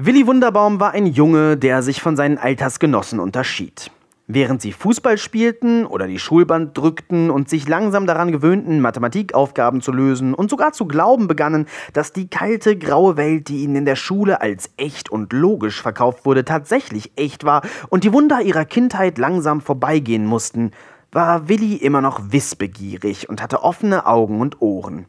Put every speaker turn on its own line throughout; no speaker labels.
Willi Wunderbaum war ein Junge, der sich von seinen Altersgenossen unterschied. Während sie Fußball spielten oder die Schulband drückten und sich langsam daran gewöhnten, Mathematikaufgaben zu lösen und sogar zu glauben begannen, dass die kalte, graue Welt, die ihnen in der Schule als echt und logisch verkauft wurde, tatsächlich echt war und die Wunder ihrer Kindheit langsam vorbeigehen mussten, war Willi immer noch wissbegierig und hatte offene Augen und Ohren.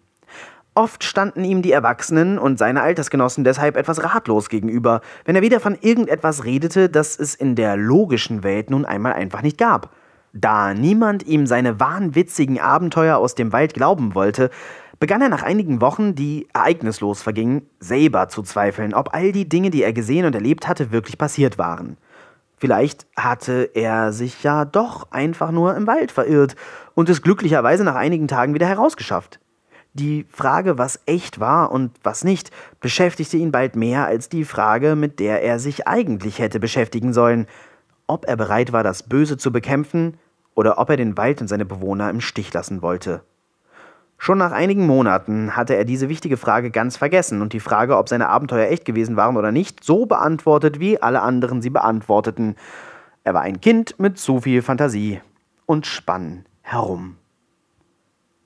Oft standen ihm die Erwachsenen und seine Altersgenossen deshalb etwas ratlos gegenüber, wenn er wieder von irgendetwas redete, das es in der logischen Welt nun einmal einfach nicht gab. Da niemand ihm seine wahnwitzigen Abenteuer aus dem Wald glauben wollte, begann er nach einigen Wochen, die ereignislos vergingen, selber zu zweifeln, ob all die Dinge, die er gesehen und erlebt hatte, wirklich passiert waren. Vielleicht hatte er sich ja doch einfach nur im Wald verirrt und es glücklicherweise nach einigen Tagen wieder herausgeschafft. Die Frage, was echt war und was nicht, beschäftigte ihn bald mehr als die Frage, mit der er sich eigentlich hätte beschäftigen sollen, ob er bereit war, das Böse zu bekämpfen oder ob er den Wald und seine Bewohner im Stich lassen wollte. Schon nach einigen Monaten hatte er diese wichtige Frage ganz vergessen und die Frage, ob seine Abenteuer echt gewesen waren oder nicht, so beantwortet, wie alle anderen sie beantworteten. Er war ein Kind mit zu viel Fantasie und spann herum.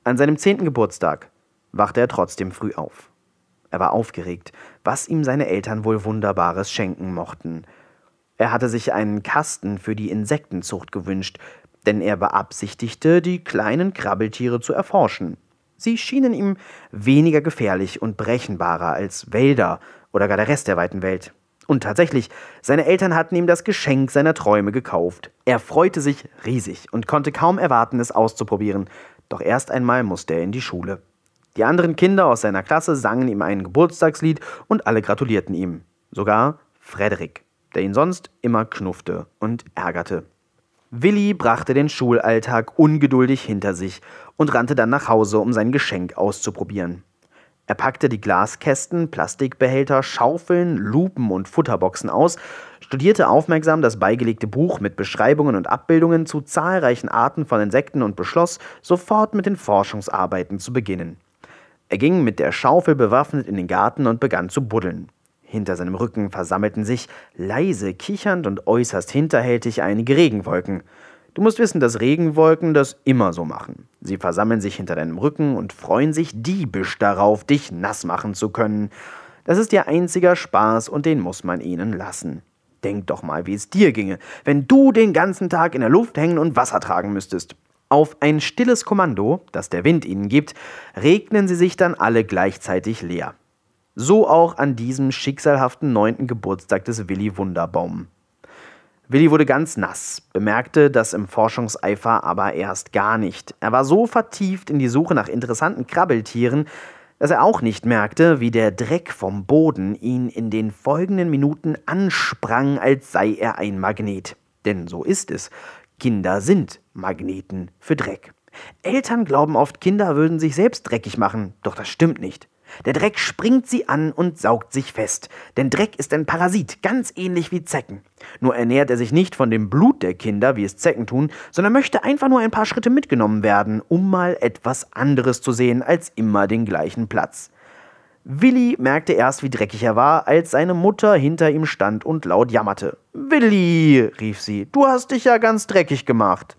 An seinem zehnten Geburtstag wachte er trotzdem früh auf. Er war aufgeregt, was ihm seine Eltern wohl Wunderbares schenken mochten. Er hatte sich einen Kasten für die Insektenzucht gewünscht, denn er beabsichtigte, die kleinen Krabbeltiere zu erforschen. Sie schienen ihm weniger gefährlich und berechenbarer als Wälder oder gar der Rest der weiten Welt. Und tatsächlich, seine Eltern hatten ihm das Geschenk seiner Träume gekauft. Er freute sich riesig und konnte kaum erwarten, es auszuprobieren. Doch erst einmal musste er in die Schule. Die anderen Kinder aus seiner Klasse sangen ihm ein Geburtstagslied und alle gratulierten ihm. Sogar Frederik, der ihn sonst immer knuffte und ärgerte. Willi brachte den Schulalltag ungeduldig hinter sich und rannte dann nach Hause, um sein Geschenk auszuprobieren. Er packte die Glaskästen, Plastikbehälter, Schaufeln, Lupen und Futterboxen aus, studierte aufmerksam das beigelegte Buch mit Beschreibungen und Abbildungen zu zahlreichen Arten von Insekten und beschloss, sofort mit den Forschungsarbeiten zu beginnen. Er ging mit der Schaufel bewaffnet in den Garten und begann zu buddeln. Hinter seinem Rücken versammelten sich, leise kichernd und äußerst hinterhältig, einige Regenwolken. Du musst wissen, dass Regenwolken das immer so machen. Sie versammeln sich hinter deinem Rücken und freuen sich diebisch darauf, dich nass machen zu können. Das ist ihr einziger Spaß und den muss man ihnen lassen. Denk doch mal, wie es dir ginge, wenn du den ganzen Tag in der Luft hängen und Wasser tragen müsstest. Auf ein stilles Kommando, das der Wind ihnen gibt, regnen sie sich dann alle gleichzeitig leer. So auch an diesem schicksalhaften neunten Geburtstag des Willi Wunderbaum. Willi wurde ganz nass, bemerkte das im Forschungseifer aber erst gar nicht. Er war so vertieft in die Suche nach interessanten Krabbeltieren, dass er auch nicht merkte, wie der Dreck vom Boden ihn in den folgenden Minuten ansprang, als sei er ein Magnet. Denn so ist es. Kinder sind Magneten für Dreck. Eltern glauben oft, Kinder würden sich selbst dreckig machen, doch das stimmt nicht. Der Dreck springt sie an und saugt sich fest, denn Dreck ist ein Parasit, ganz ähnlich wie Zecken. Nur ernährt er sich nicht von dem Blut der Kinder, wie es Zecken tun, sondern möchte einfach nur ein paar Schritte mitgenommen werden, um mal etwas anderes zu sehen als immer den gleichen Platz. Willi merkte erst, wie dreckig er war, als seine Mutter hinter ihm stand und laut jammerte. Willi, rief sie, du hast dich ja ganz dreckig gemacht.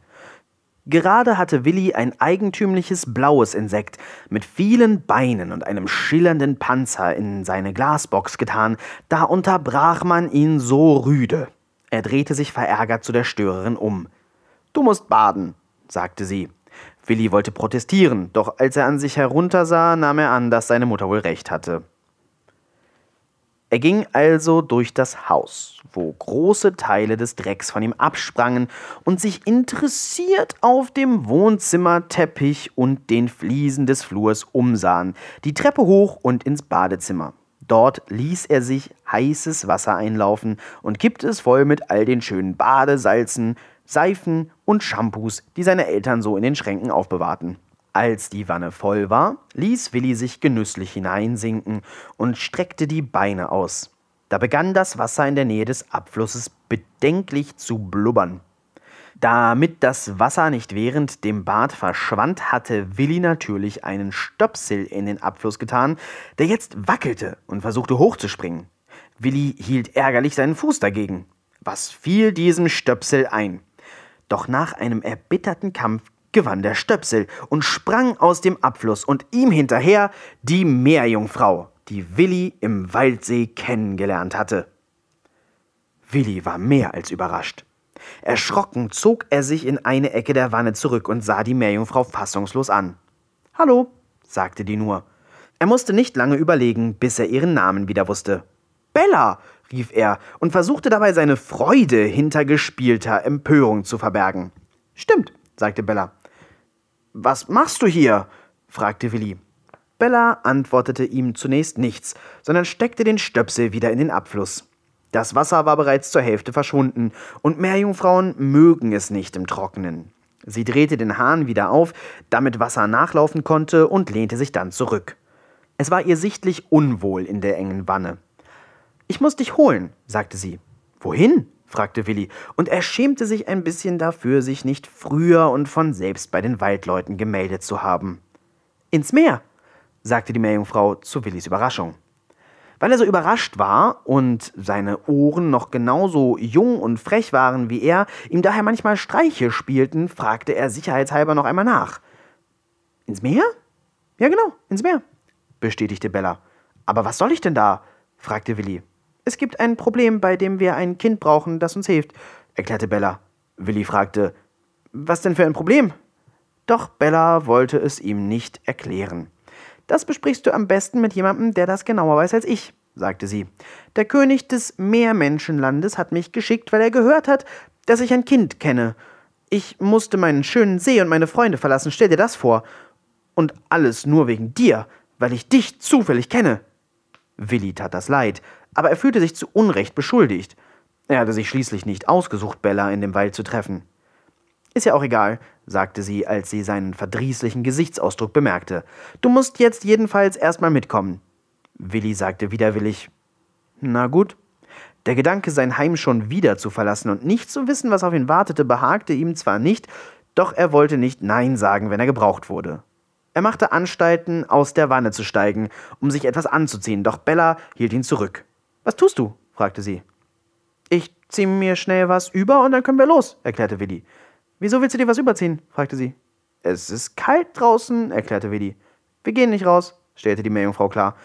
Gerade hatte Willi ein eigentümliches blaues Insekt mit vielen Beinen und einem schillernden Panzer in seine Glasbox getan, da unterbrach man ihn so rüde. Er drehte sich verärgert zu der Störerin um. Du musst baden, sagte sie. Willi wollte protestieren, doch als er an sich heruntersah, nahm er an, dass seine Mutter wohl recht hatte. Er ging also durch das Haus, wo große Teile des Drecks von ihm absprangen und sich interessiert auf dem Wohnzimmerteppich und den Fliesen des Flurs umsahen, die Treppe hoch und ins Badezimmer. Dort ließ er sich heißes Wasser einlaufen und kippte es voll mit all den schönen Badesalzen, Seifen und Shampoos, die seine Eltern so in den Schränken aufbewahrten. Als die Wanne voll war, ließ Willi sich genüsslich hineinsinken und streckte die Beine aus. Da begann das Wasser in der Nähe des Abflusses bedenklich zu blubbern. Damit das Wasser nicht während dem Bad verschwand, hatte Willi natürlich einen Stöpsel in den Abfluss getan, der jetzt wackelte und versuchte hochzuspringen. Willi hielt ärgerlich seinen Fuß dagegen. Was fiel diesem Stöpsel ein? Doch nach einem erbitterten Kampf gewann der Stöpsel und sprang aus dem Abfluss und ihm hinterher die Meerjungfrau, die Willi im Waldsee kennengelernt hatte. Willi war mehr als überrascht. Erschrocken zog er sich in eine Ecke der Wanne zurück und sah die Meerjungfrau fassungslos an. Hallo, sagte die nur. Er musste nicht lange überlegen, bis er ihren Namen wieder wusste. Bella, rief er und versuchte dabei seine Freude hinter gespielter Empörung zu verbergen. Stimmt, sagte Bella. Was machst du hier? fragte Willi. Bella antwortete ihm zunächst nichts, sondern steckte den Stöpsel wieder in den Abfluss. Das Wasser war bereits zur Hälfte verschwunden, und Meerjungfrauen mögen es nicht im Trockenen. Sie drehte den Hahn wieder auf, damit Wasser nachlaufen konnte, und lehnte sich dann zurück. Es war ihr sichtlich unwohl in der engen Wanne. Ich muss dich holen, sagte sie. Wohin? fragte Willi, und er schämte sich ein bisschen dafür, sich nicht früher und von selbst bei den Waldleuten gemeldet zu haben. Ins Meer, sagte die Meerjungfrau zu Willis Überraschung. Weil er so überrascht war und seine Ohren noch genauso jung und frech waren wie er, ihm daher manchmal Streiche spielten, fragte er sicherheitshalber noch einmal nach. Ins Meer? Ja, genau, ins Meer, bestätigte Bella. Aber was soll ich denn da? fragte Willi. Es gibt ein Problem, bei dem wir ein Kind brauchen, das uns hilft, erklärte Bella. Willi fragte, was denn für ein Problem? Doch Bella wollte es ihm nicht erklären. Das besprichst du am besten mit jemandem, der das genauer weiß als ich, sagte sie. Der König des Meermenschenlandes hat mich geschickt, weil er gehört hat, dass ich ein Kind kenne. Ich musste meinen schönen See und meine Freunde verlassen, stell dir das vor. Und alles nur wegen dir, weil ich dich zufällig kenne. Willi tat das leid, aber er fühlte sich zu Unrecht beschuldigt. Er hatte sich schließlich nicht ausgesucht, Bella in dem Wald zu treffen. Ist ja auch egal, sagte sie, als sie seinen verdrießlichen Gesichtsausdruck bemerkte. Du musst jetzt jedenfalls erstmal mitkommen. Willi sagte widerwillig Na gut. Der Gedanke, sein Heim schon wieder zu verlassen und nicht zu wissen, was auf ihn wartete, behagte ihm zwar nicht, doch er wollte nicht Nein sagen, wenn er gebraucht wurde. Er machte Anstalten, aus der Wanne zu steigen, um sich etwas anzuziehen, doch Bella hielt ihn zurück. Was tust du? fragte sie. Ich zieh mir schnell was über und dann können wir los, erklärte Willi. Wieso willst du dir was überziehen? fragte sie. Es ist kalt draußen, erklärte Willi. Wir gehen nicht raus, stellte die Meerjungfrau klar.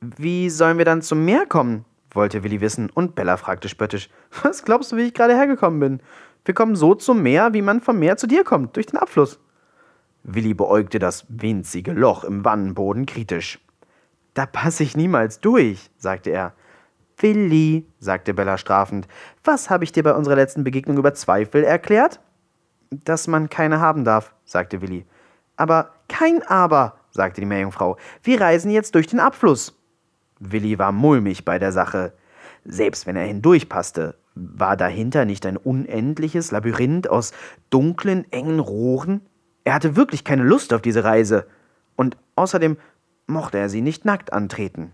Wie sollen wir dann zum Meer kommen? wollte Willi wissen, und Bella fragte spöttisch. Was glaubst du, wie ich gerade hergekommen bin? Wir kommen so zum Meer, wie man vom Meer zu dir kommt, durch den Abfluss. Willi beäugte das winzige Loch im Wannenboden kritisch. Da passe ich niemals durch, sagte er. Willi, sagte Bella strafend, was habe ich dir bei unserer letzten Begegnung über Zweifel erklärt? dass man keine haben darf, sagte Willi. Aber kein Aber, sagte die Meerjungfrau. Wir reisen jetzt durch den Abfluss. Willi war mulmig bei der Sache. Selbst wenn er hindurchpasste, war dahinter nicht ein unendliches Labyrinth aus dunklen, engen Rohren? Er hatte wirklich keine Lust auf diese Reise. Und außerdem mochte er sie nicht nackt antreten.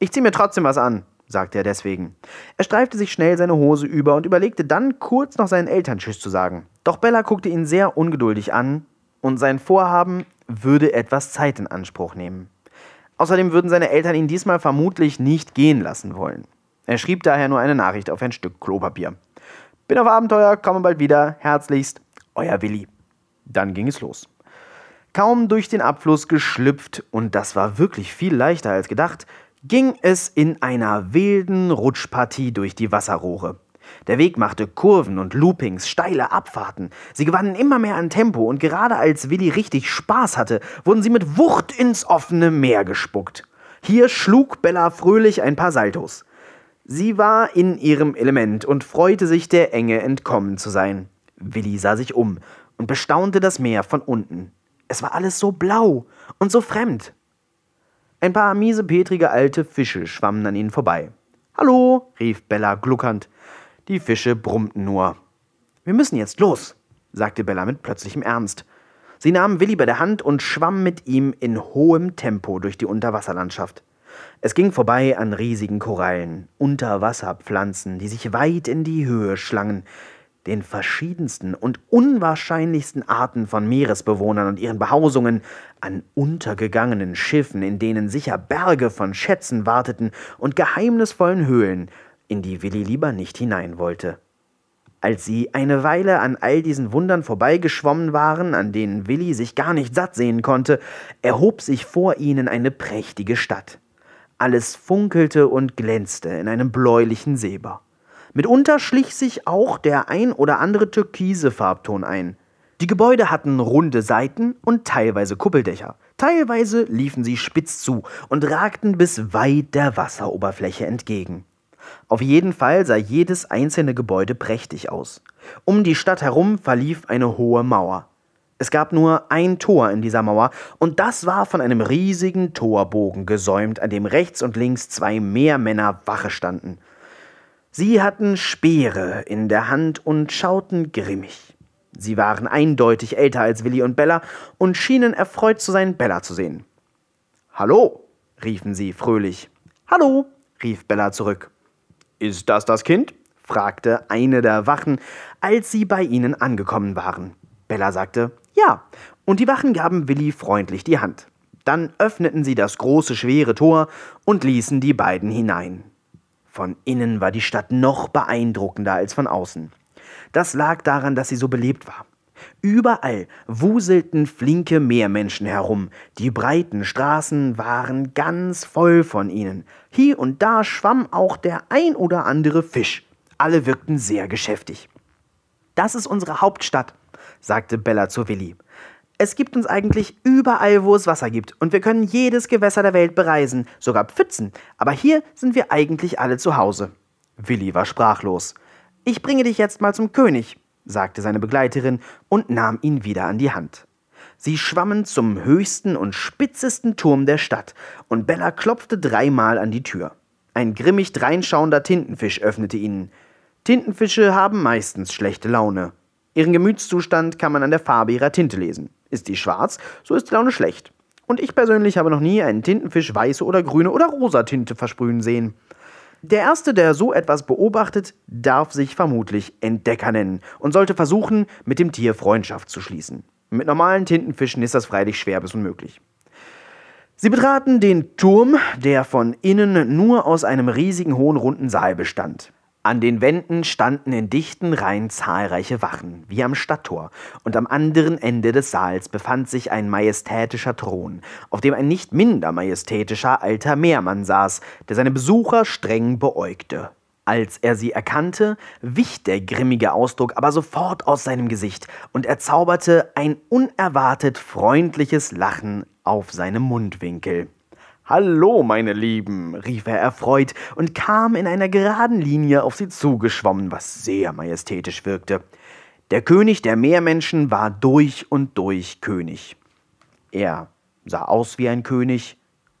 Ich zieh mir trotzdem was an, sagte er deswegen. Er streifte sich schnell seine Hose über und überlegte dann kurz noch seinen Eltern Tschüss zu sagen. Doch Bella guckte ihn sehr ungeduldig an und sein Vorhaben würde etwas Zeit in Anspruch nehmen. Außerdem würden seine Eltern ihn diesmal vermutlich nicht gehen lassen wollen. Er schrieb daher nur eine Nachricht auf ein Stück Klopapier. Bin auf Abenteuer, komme bald wieder. Herzlichst, euer Willi. Dann ging es los. Kaum durch den Abfluss geschlüpft, und das war wirklich viel leichter als gedacht, ging es in einer wilden Rutschpartie durch die Wasserrohre. Der Weg machte Kurven und Loopings, steile Abfahrten. Sie gewannen immer mehr an Tempo und gerade als Willi richtig Spaß hatte, wurden sie mit Wucht ins offene Meer gespuckt. Hier schlug Bella fröhlich ein paar Saltos. Sie war in ihrem Element und freute sich, der Enge entkommen zu sein. Willi sah sich um und bestaunte das Meer von unten. Es war alles so blau und so fremd. Ein paar miesepetrige alte Fische schwammen an ihnen vorbei. Hallo, rief Bella gluckernd. Die Fische brummten nur. Wir müssen jetzt los, sagte Bella mit plötzlichem Ernst. Sie nahmen Willi bei der Hand und schwamm mit ihm in hohem Tempo durch die Unterwasserlandschaft. Es ging vorbei an riesigen Korallen, Unterwasserpflanzen, die sich weit in die Höhe schlangen, den verschiedensten und unwahrscheinlichsten Arten von Meeresbewohnern und ihren Behausungen, an untergegangenen Schiffen, in denen sicher Berge von Schätzen warteten und geheimnisvollen Höhlen, in die Willi lieber nicht hinein wollte. Als sie eine Weile an all diesen Wundern vorbeigeschwommen waren, an denen Willi sich gar nicht satt sehen konnte, erhob sich vor ihnen eine prächtige Stadt. Alles funkelte und glänzte in einem bläulichen Silber. Mitunter schlich sich auch der ein oder andere türkise Farbton ein. Die Gebäude hatten runde Seiten und teilweise Kuppeldächer. Teilweise liefen sie spitz zu und ragten bis weit der Wasseroberfläche entgegen. Auf jeden Fall sah jedes einzelne Gebäude prächtig aus. Um die Stadt herum verlief eine hohe Mauer. Es gab nur ein Tor in dieser Mauer, und das war von einem riesigen Torbogen gesäumt, an dem rechts und links zwei Meermänner Wache standen. Sie hatten Speere in der Hand und schauten grimmig. Sie waren eindeutig älter als Willi und Bella und schienen erfreut zu sein, Bella zu sehen. Hallo, riefen sie fröhlich. Hallo, rief Bella zurück. Ist das das Kind? fragte eine der Wachen, als sie bei ihnen angekommen waren. Bella sagte Ja, und die Wachen gaben Willi freundlich die Hand. Dann öffneten sie das große, schwere Tor und ließen die beiden hinein. Von innen war die Stadt noch beeindruckender als von außen. Das lag daran, dass sie so belebt war. Überall wuselten flinke Meermenschen herum, die breiten Straßen waren ganz voll von ihnen. Hier und da schwamm auch der ein oder andere Fisch. Alle wirkten sehr geschäftig. Das ist unsere Hauptstadt, sagte Bella zu Willi. Es gibt uns eigentlich überall, wo es Wasser gibt, und wir können jedes Gewässer der Welt bereisen, sogar Pfützen, aber hier sind wir eigentlich alle zu Hause. Willi war sprachlos. Ich bringe dich jetzt mal zum König, sagte seine Begleiterin und nahm ihn wieder an die Hand. Sie schwammen zum höchsten und spitzesten Turm der Stadt, und Bella klopfte dreimal an die Tür. Ein grimmig dreinschauender Tintenfisch öffnete ihnen. Tintenfische haben meistens schlechte Laune. Ihren Gemütszustand kann man an der Farbe ihrer Tinte lesen. Ist die schwarz, so ist die Laune schlecht. Und ich persönlich habe noch nie einen Tintenfisch weiße oder grüne oder rosa Tinte versprühen sehen. Der Erste, der so etwas beobachtet, darf sich vermutlich Entdecker nennen und sollte versuchen, mit dem Tier Freundschaft zu schließen. Mit normalen Tintenfischen ist das freilich schwer bis unmöglich. Sie betraten den Turm, der von innen nur aus einem riesigen hohen runden Saal bestand. An den Wänden standen in dichten Reihen zahlreiche Wachen, wie am Stadttor, und am anderen Ende des Saals befand sich ein majestätischer Thron, auf dem ein nicht minder majestätischer alter Meermann saß, der seine Besucher streng beäugte. Als er sie erkannte, wich der grimmige Ausdruck aber sofort aus seinem Gesicht, und er zauberte ein unerwartet freundliches Lachen auf seine Mundwinkel. Hallo, meine Lieben, rief er erfreut und kam in einer geraden Linie auf sie zugeschwommen, was sehr majestätisch wirkte. Der König der Meermenschen war durch und durch König. Er sah aus wie ein König,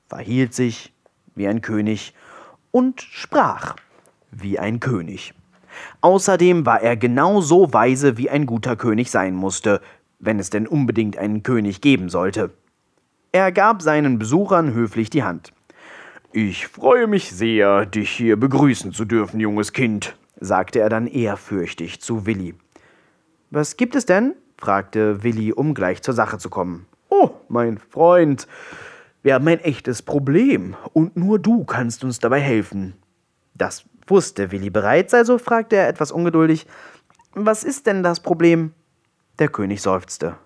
verhielt sich wie ein König und sprach wie ein König. Außerdem war er genau so weise, wie ein guter König sein musste, wenn es denn unbedingt einen König geben sollte. Er gab seinen Besuchern höflich die Hand. Ich freue mich sehr, dich hier begrüßen zu dürfen, junges Kind, sagte er dann ehrfürchtig zu Willi. Was gibt es denn? fragte Willi, um gleich zur Sache zu kommen. Oh, mein Freund, wir haben ein echtes Problem, und nur du kannst uns dabei helfen. Das wusste Willi bereits, also fragte er etwas ungeduldig Was ist denn das Problem? Der König seufzte.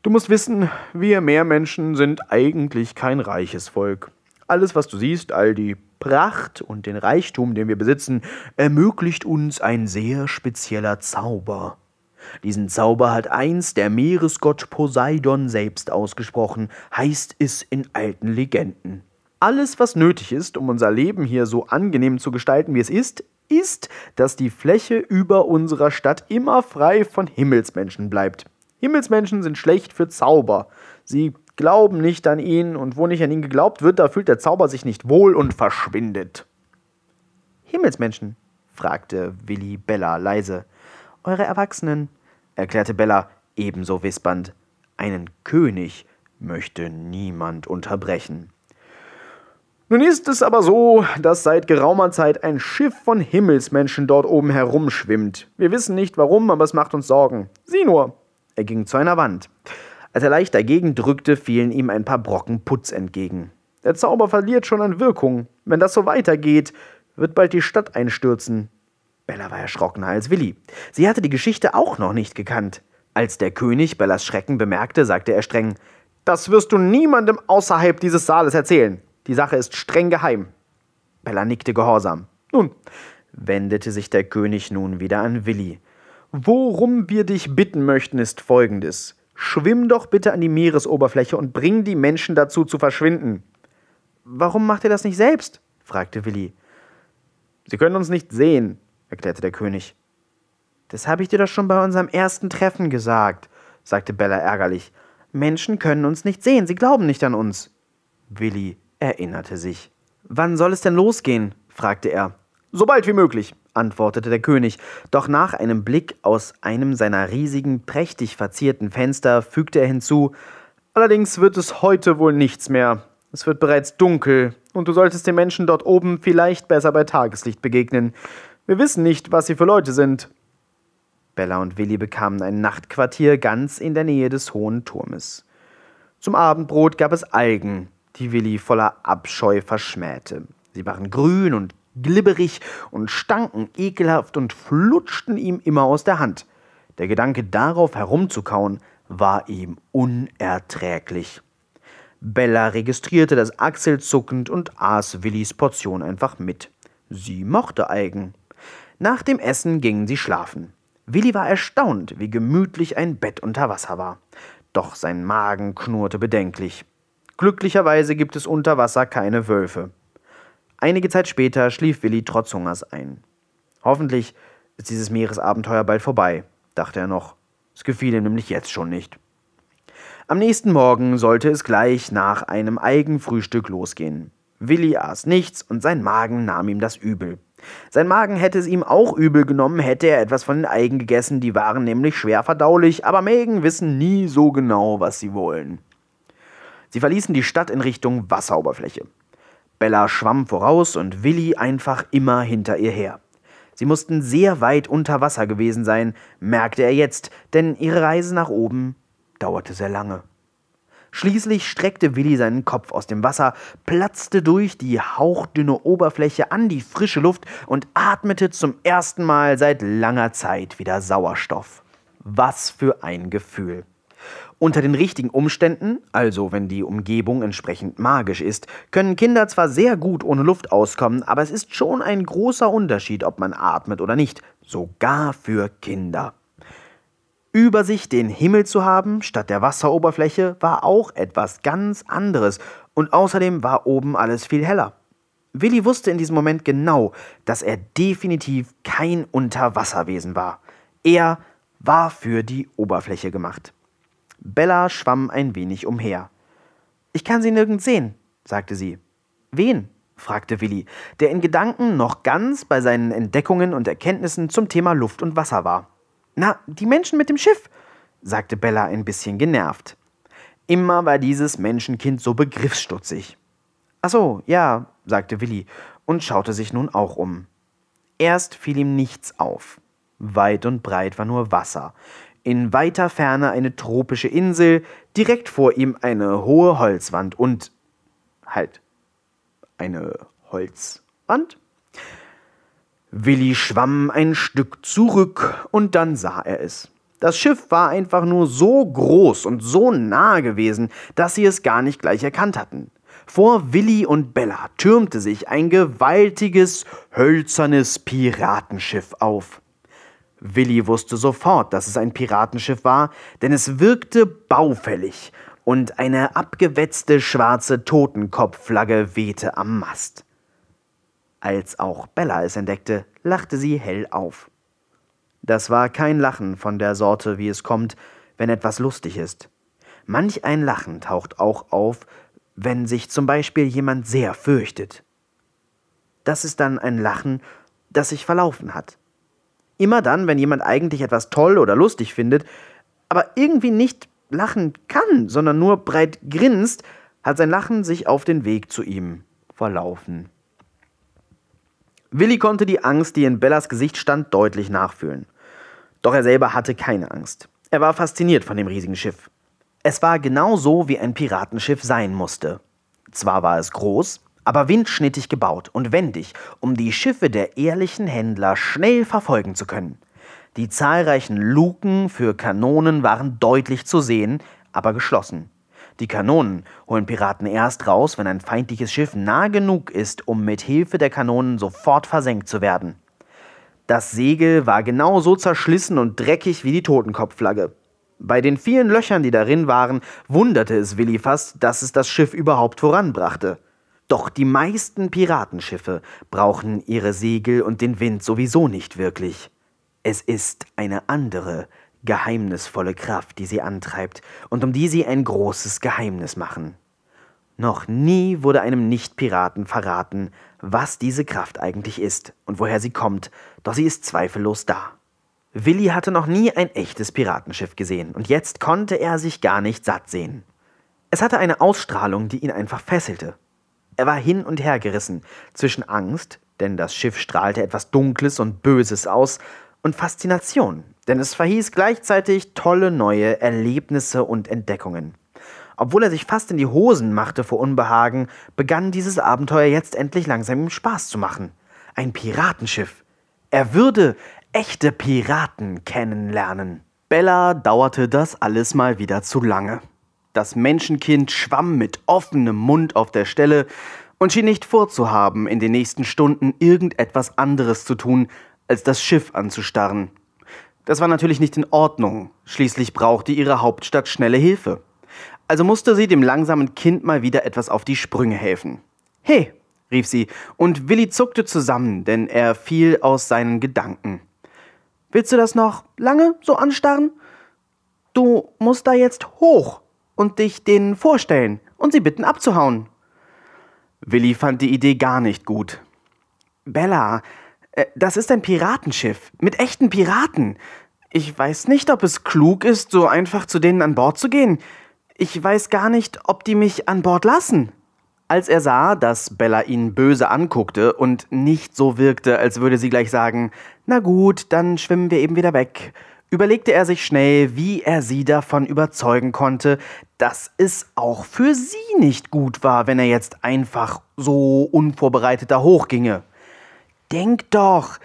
Du musst wissen, wir Meermenschen sind eigentlich kein reiches Volk. Alles, was du siehst, all die Pracht und den Reichtum, den wir besitzen, ermöglicht uns ein sehr spezieller Zauber. Diesen Zauber hat einst der Meeresgott Poseidon selbst ausgesprochen, heißt es in alten Legenden. Alles, was nötig ist, um unser Leben hier so angenehm zu gestalten, wie es ist, ist, dass die Fläche über unserer Stadt immer frei von Himmelsmenschen bleibt. Himmelsmenschen sind schlecht für Zauber. Sie glauben nicht an ihn, und wo nicht an ihn geglaubt wird, da fühlt der Zauber sich nicht wohl und verschwindet. Himmelsmenschen? fragte Willi Bella leise. Eure Erwachsenen, erklärte Bella ebenso wispernd. Einen König möchte niemand unterbrechen. Nun ist es aber so, dass seit geraumer Zeit ein Schiff von Himmelsmenschen dort oben herumschwimmt. Wir wissen nicht warum, aber es macht uns Sorgen. Sieh nur, er ging zu einer Wand. Als er leicht dagegen drückte, fielen ihm ein paar Brocken Putz entgegen. Der Zauber verliert schon an Wirkung. Wenn das so weitergeht, wird bald die Stadt einstürzen. Bella war erschrockener als Willi. Sie hatte die Geschichte auch noch nicht gekannt. Als der König Bellas Schrecken bemerkte, sagte er streng: Das wirst du niemandem außerhalb dieses Saales erzählen. Die Sache ist streng geheim. Bella nickte gehorsam. Nun, wendete sich der König nun wieder an Willi. Worum wir dich bitten möchten, ist folgendes. Schwimm doch bitte an die Meeresoberfläche und bring die Menschen dazu zu verschwinden. Warum macht ihr das nicht selbst? fragte Willi. Sie können uns nicht sehen, erklärte der König. Das habe ich dir doch schon bei unserem ersten Treffen gesagt, sagte Bella ärgerlich. Menschen können uns nicht sehen, sie glauben nicht an uns. Willi erinnerte sich. Wann soll es denn losgehen? fragte er. Sobald wie möglich, antwortete der König, doch nach einem Blick aus einem seiner riesigen, prächtig verzierten Fenster fügte er hinzu Allerdings wird es heute wohl nichts mehr. Es wird bereits dunkel, und du solltest den Menschen dort oben vielleicht besser bei Tageslicht begegnen. Wir wissen nicht, was sie für Leute sind. Bella und Willi bekamen ein Nachtquartier ganz in der Nähe des hohen Turmes. Zum Abendbrot gab es Algen, die Willi voller Abscheu verschmähte. Sie waren grün und glibberig und stanken ekelhaft und flutschten ihm immer aus der Hand. Der Gedanke darauf herumzukauen war ihm unerträglich. Bella registrierte das achselzuckend und aß Willis Portion einfach mit. Sie mochte Algen. Nach dem Essen gingen sie schlafen. Willi war erstaunt, wie gemütlich ein Bett unter Wasser war. Doch sein Magen knurrte bedenklich. Glücklicherweise gibt es unter Wasser keine Wölfe. Einige Zeit später schlief Willi trotz Hungers ein. Hoffentlich ist dieses Meeresabenteuer bald vorbei, dachte er noch. Es gefiel ihm nämlich jetzt schon nicht. Am nächsten Morgen sollte es gleich nach einem Eigenfrühstück losgehen. Willi aß nichts und sein Magen nahm ihm das übel. Sein Magen hätte es ihm auch übel genommen, hätte er etwas von den Eigen gegessen, die waren nämlich schwer verdaulich, aber Mägen wissen nie so genau, was sie wollen. Sie verließen die Stadt in Richtung Wasseroberfläche. Bella schwamm voraus und Willi einfach immer hinter ihr her. Sie mussten sehr weit unter Wasser gewesen sein, merkte er jetzt, denn ihre Reise nach oben dauerte sehr lange. Schließlich streckte Willi seinen Kopf aus dem Wasser, platzte durch die hauchdünne Oberfläche an die frische Luft und atmete zum ersten Mal seit langer Zeit wieder Sauerstoff. Was für ein Gefühl. Unter den richtigen Umständen, also wenn die Umgebung entsprechend magisch ist, können Kinder zwar sehr gut ohne Luft auskommen, aber es ist schon ein großer Unterschied, ob man atmet oder nicht, sogar für Kinder. Über sich den Himmel zu haben, statt der Wasseroberfläche, war auch etwas ganz anderes, und außerdem war oben alles viel heller. Willi wusste in diesem Moment genau, dass er definitiv kein Unterwasserwesen war. Er war für die Oberfläche gemacht. Bella schwamm ein wenig umher. Ich kann sie nirgends sehen, sagte sie. Wen? fragte Willi, der in Gedanken noch ganz bei seinen Entdeckungen und Erkenntnissen zum Thema Luft und Wasser war. Na, die Menschen mit dem Schiff, sagte Bella ein bisschen genervt. Immer war dieses Menschenkind so begriffsstutzig. Ach so, ja, sagte Willi und schaute sich nun auch um. Erst fiel ihm nichts auf. Weit und breit war nur Wasser. In weiter Ferne eine tropische Insel, direkt vor ihm eine hohe Holzwand und halt eine Holzwand? Willi schwamm ein Stück zurück und dann sah er es. Das Schiff war einfach nur so groß und so nah gewesen, dass sie es gar nicht gleich erkannt hatten. Vor Willi und Bella türmte sich ein gewaltiges, hölzernes Piratenschiff auf. Willi wusste sofort, dass es ein Piratenschiff war, denn es wirkte baufällig und eine abgewetzte schwarze Totenkopfflagge wehte am Mast. Als auch Bella es entdeckte, lachte sie hell auf. Das war kein Lachen von der Sorte, wie es kommt, wenn etwas lustig ist. Manch ein Lachen taucht auch auf, wenn sich zum Beispiel jemand sehr fürchtet. Das ist dann ein Lachen, das sich verlaufen hat. Immer dann, wenn jemand eigentlich etwas toll oder lustig findet, aber irgendwie nicht lachen kann, sondern nur breit grinst, hat sein Lachen sich auf den Weg zu ihm verlaufen. Willi konnte die Angst, die in Bellas Gesicht stand, deutlich nachfühlen. Doch er selber hatte keine Angst. Er war fasziniert von dem riesigen Schiff. Es war genau so, wie ein Piratenschiff sein musste. Zwar war es groß, aber windschnittig gebaut und wendig, um die Schiffe der ehrlichen Händler schnell verfolgen zu können. Die zahlreichen Luken für Kanonen waren deutlich zu sehen, aber geschlossen. Die Kanonen holen Piraten erst raus, wenn ein feindliches Schiff nah genug ist, um mit Hilfe der Kanonen sofort versenkt zu werden. Das Segel war genauso zerschlissen und dreckig wie die Totenkopfflagge. Bei den vielen Löchern, die darin waren, wunderte es Willi fast, dass es das Schiff überhaupt voranbrachte. Doch die meisten Piratenschiffe brauchen ihre Segel und den Wind sowieso nicht wirklich. Es ist eine andere, geheimnisvolle Kraft, die sie antreibt und um die sie ein großes Geheimnis machen. Noch nie wurde einem Nicht-Piraten verraten, was diese Kraft eigentlich ist und woher sie kommt, doch sie ist zweifellos da. Willi hatte noch nie ein echtes Piratenschiff gesehen und jetzt konnte er sich gar nicht satt sehen. Es hatte eine Ausstrahlung, die ihn einfach fesselte. Er war hin und her gerissen zwischen Angst, denn das Schiff strahlte etwas Dunkles und Böses aus, und Faszination, denn es verhieß gleichzeitig tolle neue Erlebnisse und Entdeckungen. Obwohl er sich fast in die Hosen machte vor Unbehagen, begann dieses Abenteuer jetzt endlich langsam ihm Spaß zu machen. Ein Piratenschiff. Er würde echte Piraten kennenlernen. Bella dauerte das alles mal wieder zu lange. Das Menschenkind schwamm mit offenem Mund auf der Stelle und schien nicht vorzuhaben, in den nächsten Stunden irgendetwas anderes zu tun, als das Schiff anzustarren. Das war natürlich nicht in Ordnung. Schließlich brauchte ihre Hauptstadt schnelle Hilfe. Also musste sie dem langsamen Kind mal wieder etwas auf die Sprünge helfen. Hey, rief sie, und Willi zuckte zusammen, denn er fiel aus seinen Gedanken. Willst du das noch lange so anstarren? Du musst da jetzt hoch und dich denen vorstellen und sie bitten abzuhauen. Willi fand die Idee gar nicht gut. Bella, äh, das ist ein Piratenschiff mit echten Piraten. Ich weiß nicht, ob es klug ist, so einfach zu denen an Bord zu gehen. Ich weiß gar nicht, ob die mich an Bord lassen. Als er sah, dass Bella ihn böse anguckte und nicht so wirkte, als würde sie gleich sagen, na gut, dann schwimmen wir eben wieder weg, überlegte er sich schnell, wie er sie davon überzeugen konnte, dass es auch für sie nicht gut war, wenn er jetzt einfach so unvorbereitet da hochginge. Denk doch,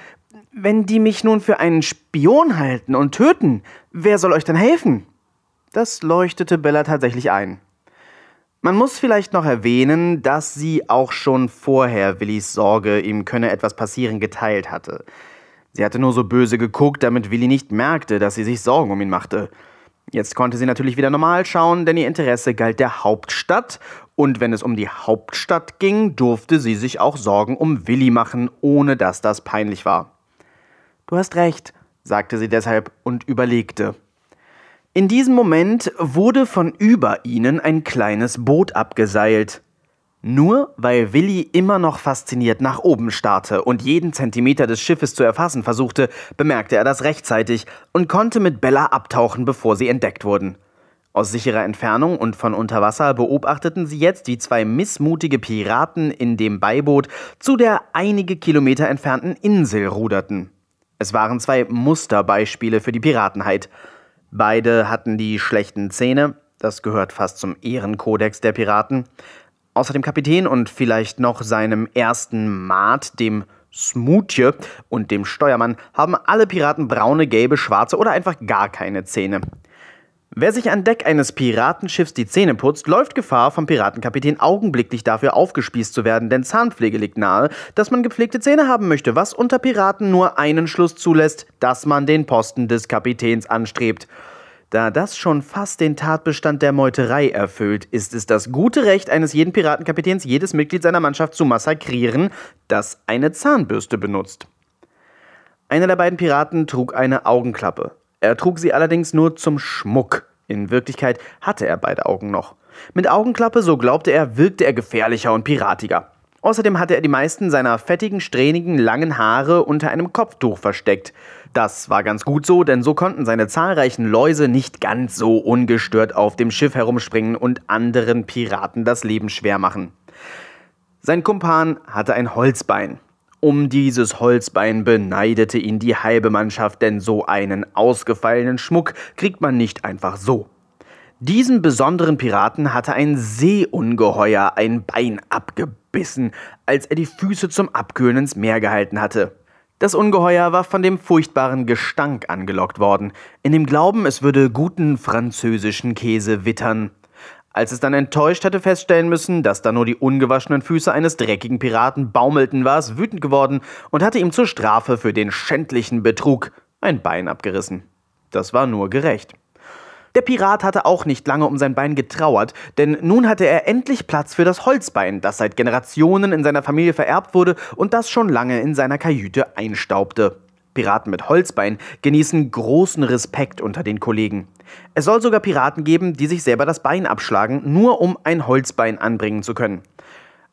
wenn die mich nun für einen Spion halten und töten, wer soll euch denn helfen? Das leuchtete Bella tatsächlich ein. Man muss vielleicht noch erwähnen, dass sie auch schon vorher Willis Sorge, ihm könne etwas passieren, geteilt hatte. Sie hatte nur so böse geguckt, damit Willi nicht merkte, dass sie sich Sorgen um ihn machte. Jetzt konnte sie natürlich wieder normal schauen, denn ihr Interesse galt der Hauptstadt, und wenn es um die Hauptstadt ging, durfte sie sich auch Sorgen um Willi machen, ohne dass das peinlich war. Du hast recht, sagte sie deshalb und überlegte. In diesem Moment wurde von über ihnen ein kleines Boot abgeseilt. Nur weil Willi immer noch fasziniert nach oben starrte und jeden Zentimeter des Schiffes zu erfassen versuchte, bemerkte er das rechtzeitig und konnte mit Bella abtauchen, bevor sie entdeckt wurden. Aus sicherer Entfernung und von unter Wasser beobachteten sie jetzt, wie zwei missmutige Piraten in dem Beiboot zu der einige Kilometer entfernten Insel ruderten. Es waren zwei Musterbeispiele für die Piratenheit. Beide hatten die schlechten Zähne, das gehört fast zum Ehrenkodex der Piraten. Außer dem Kapitän und vielleicht noch seinem ersten Maat, dem Smoothie und dem Steuermann haben alle Piraten braune, gelbe, schwarze oder einfach gar keine Zähne. Wer sich an Deck eines Piratenschiffs die Zähne putzt, läuft Gefahr, vom Piratenkapitän augenblicklich dafür aufgespießt zu werden, denn Zahnpflege liegt nahe, dass man gepflegte Zähne haben möchte, was unter Piraten nur einen Schluss zulässt, dass man den Posten des Kapitäns anstrebt. Da das schon fast den Tatbestand der Meuterei erfüllt, ist es das gute Recht eines jeden Piratenkapitäns, jedes Mitglied seiner Mannschaft zu massakrieren, das eine Zahnbürste benutzt. Einer der beiden Piraten trug eine Augenklappe. Er trug sie allerdings nur zum Schmuck. In Wirklichkeit hatte er beide Augen noch. Mit Augenklappe, so glaubte er, wirkte er gefährlicher und piratiger. Außerdem hatte er die meisten seiner fettigen, strähnigen, langen Haare unter einem Kopftuch versteckt. Das war ganz gut so, denn so konnten seine zahlreichen Läuse nicht ganz so ungestört auf dem Schiff herumspringen und anderen Piraten das Leben schwer machen. Sein Kumpan hatte ein Holzbein. Um dieses Holzbein beneidete ihn die halbe Mannschaft, denn so einen ausgefallenen Schmuck kriegt man nicht einfach so. Diesem besonderen Piraten hatte ein Seeungeheuer ein Bein abgebissen, als er die Füße zum Abkühlen ins Meer gehalten hatte. Das Ungeheuer war von dem furchtbaren Gestank angelockt worden, in dem Glauben, es würde guten französischen Käse wittern. Als es dann enttäuscht hatte feststellen müssen, dass da nur die ungewaschenen Füße eines dreckigen Piraten baumelten, war es wütend geworden und hatte ihm zur Strafe für den schändlichen Betrug ein Bein abgerissen. Das war nur gerecht. Der Pirat hatte auch nicht lange um sein Bein getrauert, denn nun hatte er endlich Platz für das Holzbein, das seit Generationen in seiner Familie vererbt wurde und das schon lange in seiner Kajüte einstaubte. Piraten mit Holzbein genießen großen Respekt unter den Kollegen. Es soll sogar Piraten geben, die sich selber das Bein abschlagen, nur um ein Holzbein anbringen zu können.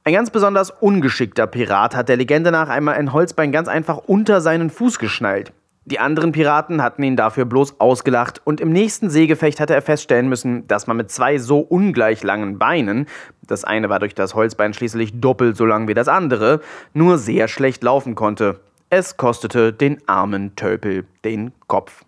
Ein ganz besonders ungeschickter Pirat hat der Legende nach einmal ein Holzbein ganz einfach unter seinen Fuß geschnallt. Die anderen Piraten hatten ihn dafür bloß ausgelacht und im nächsten Seegefecht hatte er feststellen müssen, dass man mit zwei so ungleich langen Beinen, das eine war durch das Holzbein schließlich doppelt so lang wie das andere, nur sehr schlecht laufen konnte. Es kostete den armen Tölpel den Kopf.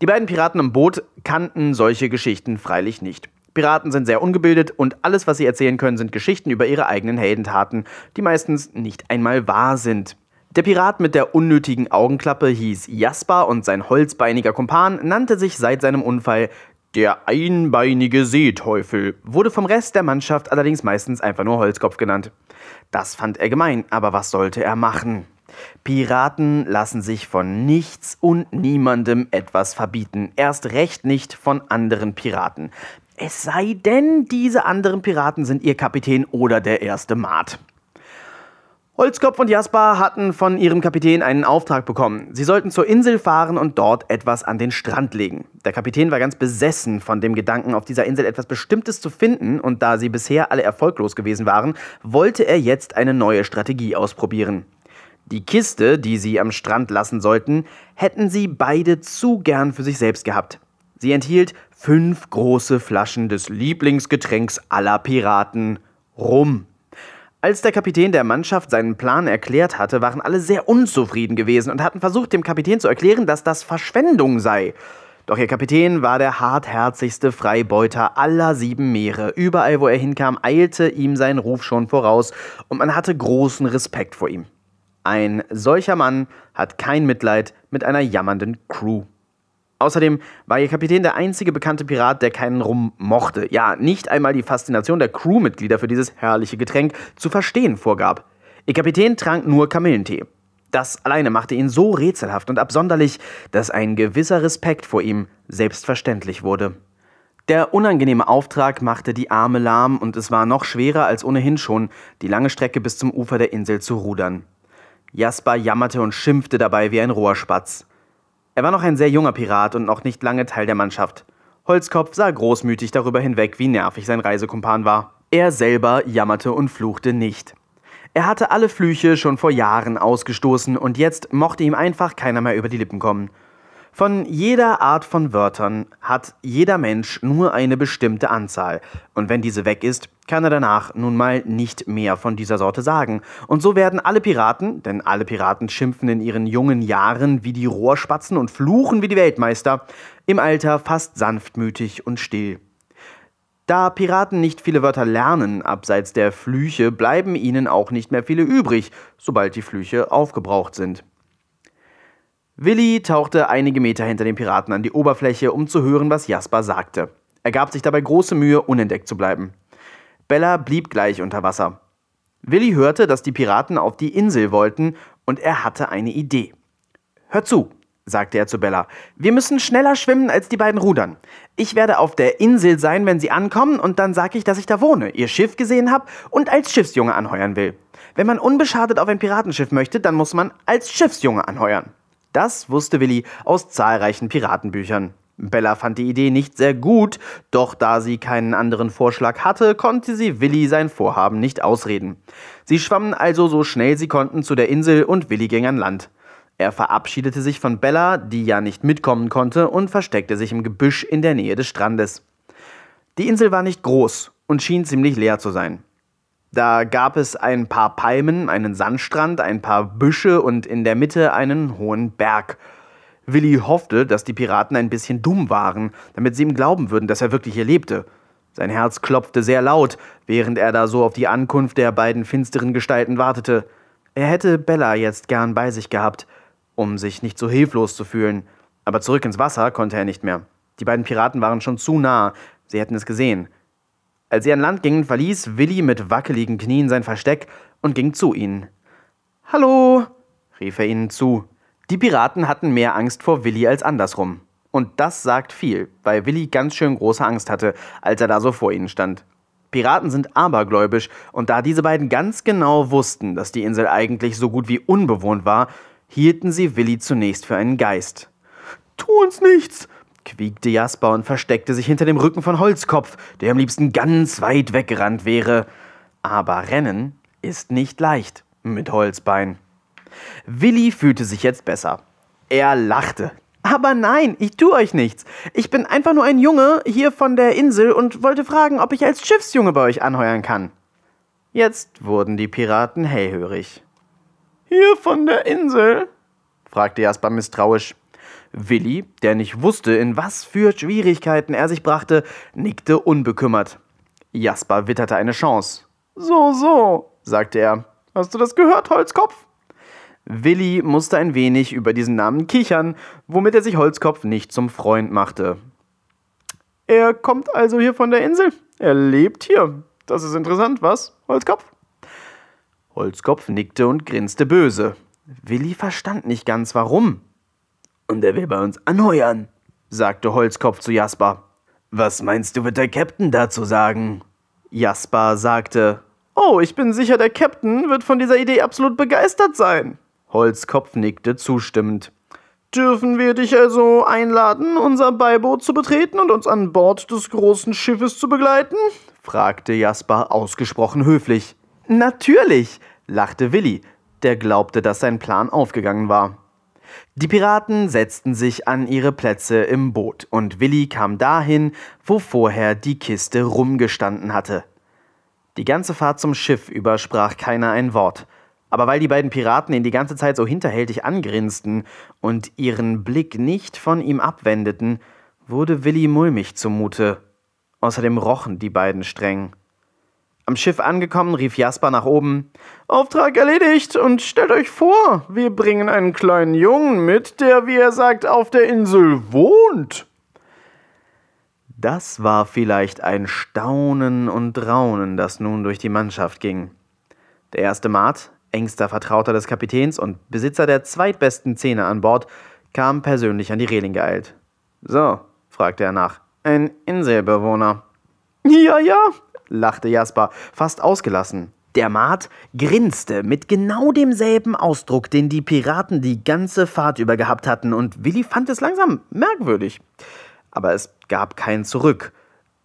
Die beiden Piraten im Boot kannten solche Geschichten freilich nicht. Piraten sind sehr ungebildet und alles, was sie erzählen können, sind Geschichten über ihre eigenen Heldentaten, die meistens nicht einmal wahr sind. Der Pirat mit der unnötigen Augenklappe hieß Jasper und sein holzbeiniger Kumpan nannte sich seit seinem Unfall der einbeinige Seeteufel, wurde vom Rest der Mannschaft allerdings meistens einfach nur Holzkopf genannt. Das fand er gemein, aber was sollte er machen? Piraten lassen sich von nichts und niemandem etwas verbieten, erst recht nicht von anderen Piraten. Es sei denn, diese anderen Piraten sind ihr Kapitän oder der erste Maat. Holzkopf und Jasper hatten von ihrem Kapitän einen Auftrag bekommen. Sie sollten zur Insel fahren und dort etwas an den Strand legen. Der Kapitän war ganz besessen von dem Gedanken, auf dieser Insel etwas Bestimmtes zu finden, und da sie bisher alle erfolglos gewesen waren, wollte er jetzt eine neue Strategie ausprobieren. Die Kiste, die sie am Strand lassen sollten, hätten sie beide zu gern für sich selbst gehabt. Sie enthielt fünf große Flaschen des Lieblingsgetränks aller Piraten, Rum. Als der Kapitän der Mannschaft seinen Plan erklärt hatte, waren alle sehr unzufrieden gewesen und hatten versucht, dem Kapitän zu erklären, dass das Verschwendung sei. Doch ihr Kapitän war der hartherzigste Freibeuter aller sieben Meere. Überall, wo er hinkam, eilte ihm sein Ruf schon voraus und man hatte großen Respekt vor ihm. Ein solcher Mann hat kein Mitleid mit einer jammernden Crew. Außerdem war ihr Kapitän der einzige bekannte Pirat, der keinen Rum mochte. Ja, nicht einmal die Faszination der Crewmitglieder für dieses herrliche Getränk zu verstehen vorgab. Ihr Kapitän trank nur Kamillentee. Das alleine machte ihn so rätselhaft und absonderlich, dass ein gewisser Respekt vor ihm selbstverständlich wurde. Der unangenehme Auftrag machte die Arme lahm und es war noch schwerer als ohnehin schon, die lange Strecke bis zum Ufer der Insel zu rudern. Jasper jammerte und schimpfte dabei wie ein Rohrspatz. Er war noch ein sehr junger Pirat und noch nicht lange Teil der Mannschaft. Holzkopf sah großmütig darüber hinweg, wie nervig sein Reisekumpan war. Er selber jammerte und fluchte nicht. Er hatte alle Flüche schon vor Jahren ausgestoßen und jetzt mochte ihm einfach keiner mehr über die Lippen kommen. Von jeder Art von Wörtern hat jeder Mensch nur eine bestimmte Anzahl, und wenn diese weg ist, kann er danach nun mal nicht mehr von dieser Sorte sagen. Und so werden alle Piraten, denn alle Piraten schimpfen in ihren jungen Jahren wie die Rohrspatzen und fluchen wie die Weltmeister, im Alter fast sanftmütig und still. Da Piraten nicht viele Wörter lernen, abseits der Flüche, bleiben ihnen auch nicht mehr viele übrig, sobald die Flüche aufgebraucht sind. Willi tauchte einige Meter hinter den Piraten an die Oberfläche, um zu hören, was Jasper sagte. Er gab sich dabei große Mühe, unentdeckt zu bleiben. Bella blieb gleich unter Wasser. Willi hörte, dass die Piraten auf die Insel wollten, und er hatte eine Idee. Hör zu, sagte er zu Bella. Wir müssen schneller schwimmen als die beiden Rudern. Ich werde auf der Insel sein, wenn sie ankommen, und dann sage ich, dass ich da wohne, ihr Schiff gesehen habe und als Schiffsjunge anheuern will. Wenn man unbeschadet auf ein Piratenschiff möchte, dann muss man als Schiffsjunge anheuern. Das wusste Willi aus zahlreichen Piratenbüchern. Bella fand die Idee nicht sehr gut, doch da sie keinen anderen Vorschlag hatte, konnte sie Willi sein Vorhaben nicht ausreden. Sie schwammen also so schnell sie konnten zu der Insel und Willi ging an Land. Er verabschiedete sich von Bella, die ja nicht mitkommen konnte, und versteckte sich im Gebüsch in der Nähe des Strandes. Die Insel war nicht groß und schien ziemlich leer zu sein. Da gab es ein paar Palmen, einen Sandstrand, ein paar Büsche und in der Mitte einen hohen Berg. Willi hoffte, dass die Piraten ein bisschen dumm waren, damit sie ihm glauben würden, dass er wirklich hier lebte. Sein Herz klopfte sehr laut, während er da so auf die Ankunft der beiden finsteren Gestalten wartete. Er hätte Bella jetzt gern bei sich gehabt, um sich nicht so hilflos zu fühlen. Aber zurück ins Wasser konnte er nicht mehr. Die beiden Piraten waren schon zu nah, sie hätten es gesehen. Als sie an Land gingen, verließ Willi mit wackeligen Knien sein Versteck und ging zu ihnen. Hallo, rief er ihnen zu. Die Piraten hatten mehr Angst vor Willi als andersrum. Und das sagt viel, weil Willi ganz schön große Angst hatte, als er da so vor ihnen stand. Piraten sind abergläubisch, und da diese beiden ganz genau wussten, dass die Insel eigentlich so gut wie unbewohnt war, hielten sie Willi zunächst für einen Geist. Tu uns nichts, quiekte Jasper und versteckte sich hinter dem Rücken von Holzkopf, der am liebsten ganz weit weggerannt wäre. Aber Rennen ist nicht leicht mit Holzbein. Willi fühlte sich jetzt besser. Er lachte. Aber nein, ich tue euch nichts. Ich bin einfach nur ein Junge hier von der Insel und wollte fragen, ob ich als Schiffsjunge bei euch anheuern kann. Jetzt wurden die Piraten hellhörig. Hier von der Insel? fragte Jasper misstrauisch. Willi, der nicht wusste, in was für Schwierigkeiten er sich brachte, nickte unbekümmert. Jasper witterte eine Chance. So, so, sagte er. Hast du das gehört, Holzkopf? Willi musste ein wenig über diesen Namen kichern, womit er sich Holzkopf nicht zum Freund machte. Er kommt also hier von der Insel. Er lebt hier. Das ist interessant, was, Holzkopf? Holzkopf nickte und grinste böse. Willi verstand nicht ganz warum. Und er will bei uns anheuern, sagte Holzkopf zu Jasper. Was meinst du, wird der Captain dazu sagen? Jasper sagte, Oh, ich bin sicher, der Captain wird von dieser Idee absolut begeistert sein. Holzkopf nickte zustimmend. Dürfen wir dich also einladen, unser Beiboot zu betreten und uns an Bord des großen Schiffes zu begleiten? fragte Jasper ausgesprochen höflich. Natürlich, lachte Willi, der glaubte, dass sein Plan aufgegangen war. Die Piraten setzten sich an ihre Plätze im Boot und Willi kam dahin, wo vorher die Kiste rumgestanden hatte. Die ganze Fahrt zum Schiff über sprach keiner ein Wort. Aber weil die beiden Piraten ihn die ganze Zeit so hinterhältig angrinsten und ihren Blick nicht von ihm abwendeten, wurde Willi mulmig zumute. Außerdem rochen die beiden streng. Am Schiff angekommen, rief Jasper nach oben: Auftrag erledigt und stellt euch vor, wir bringen einen kleinen Jungen mit, der, wie er sagt, auf der Insel wohnt. Das war vielleicht ein Staunen und Raunen, das nun durch die Mannschaft ging. Der erste Maat, engster Vertrauter des Kapitäns und Besitzer der zweitbesten Zähne an Bord, kam persönlich an die Reling geeilt. So, fragte er nach. Ein Inselbewohner. Ja, ja, lachte Jasper, fast ausgelassen. Der Maat grinste mit genau demselben Ausdruck, den die Piraten die ganze Fahrt über gehabt hatten, und Willi fand es langsam merkwürdig. Aber es gab kein Zurück.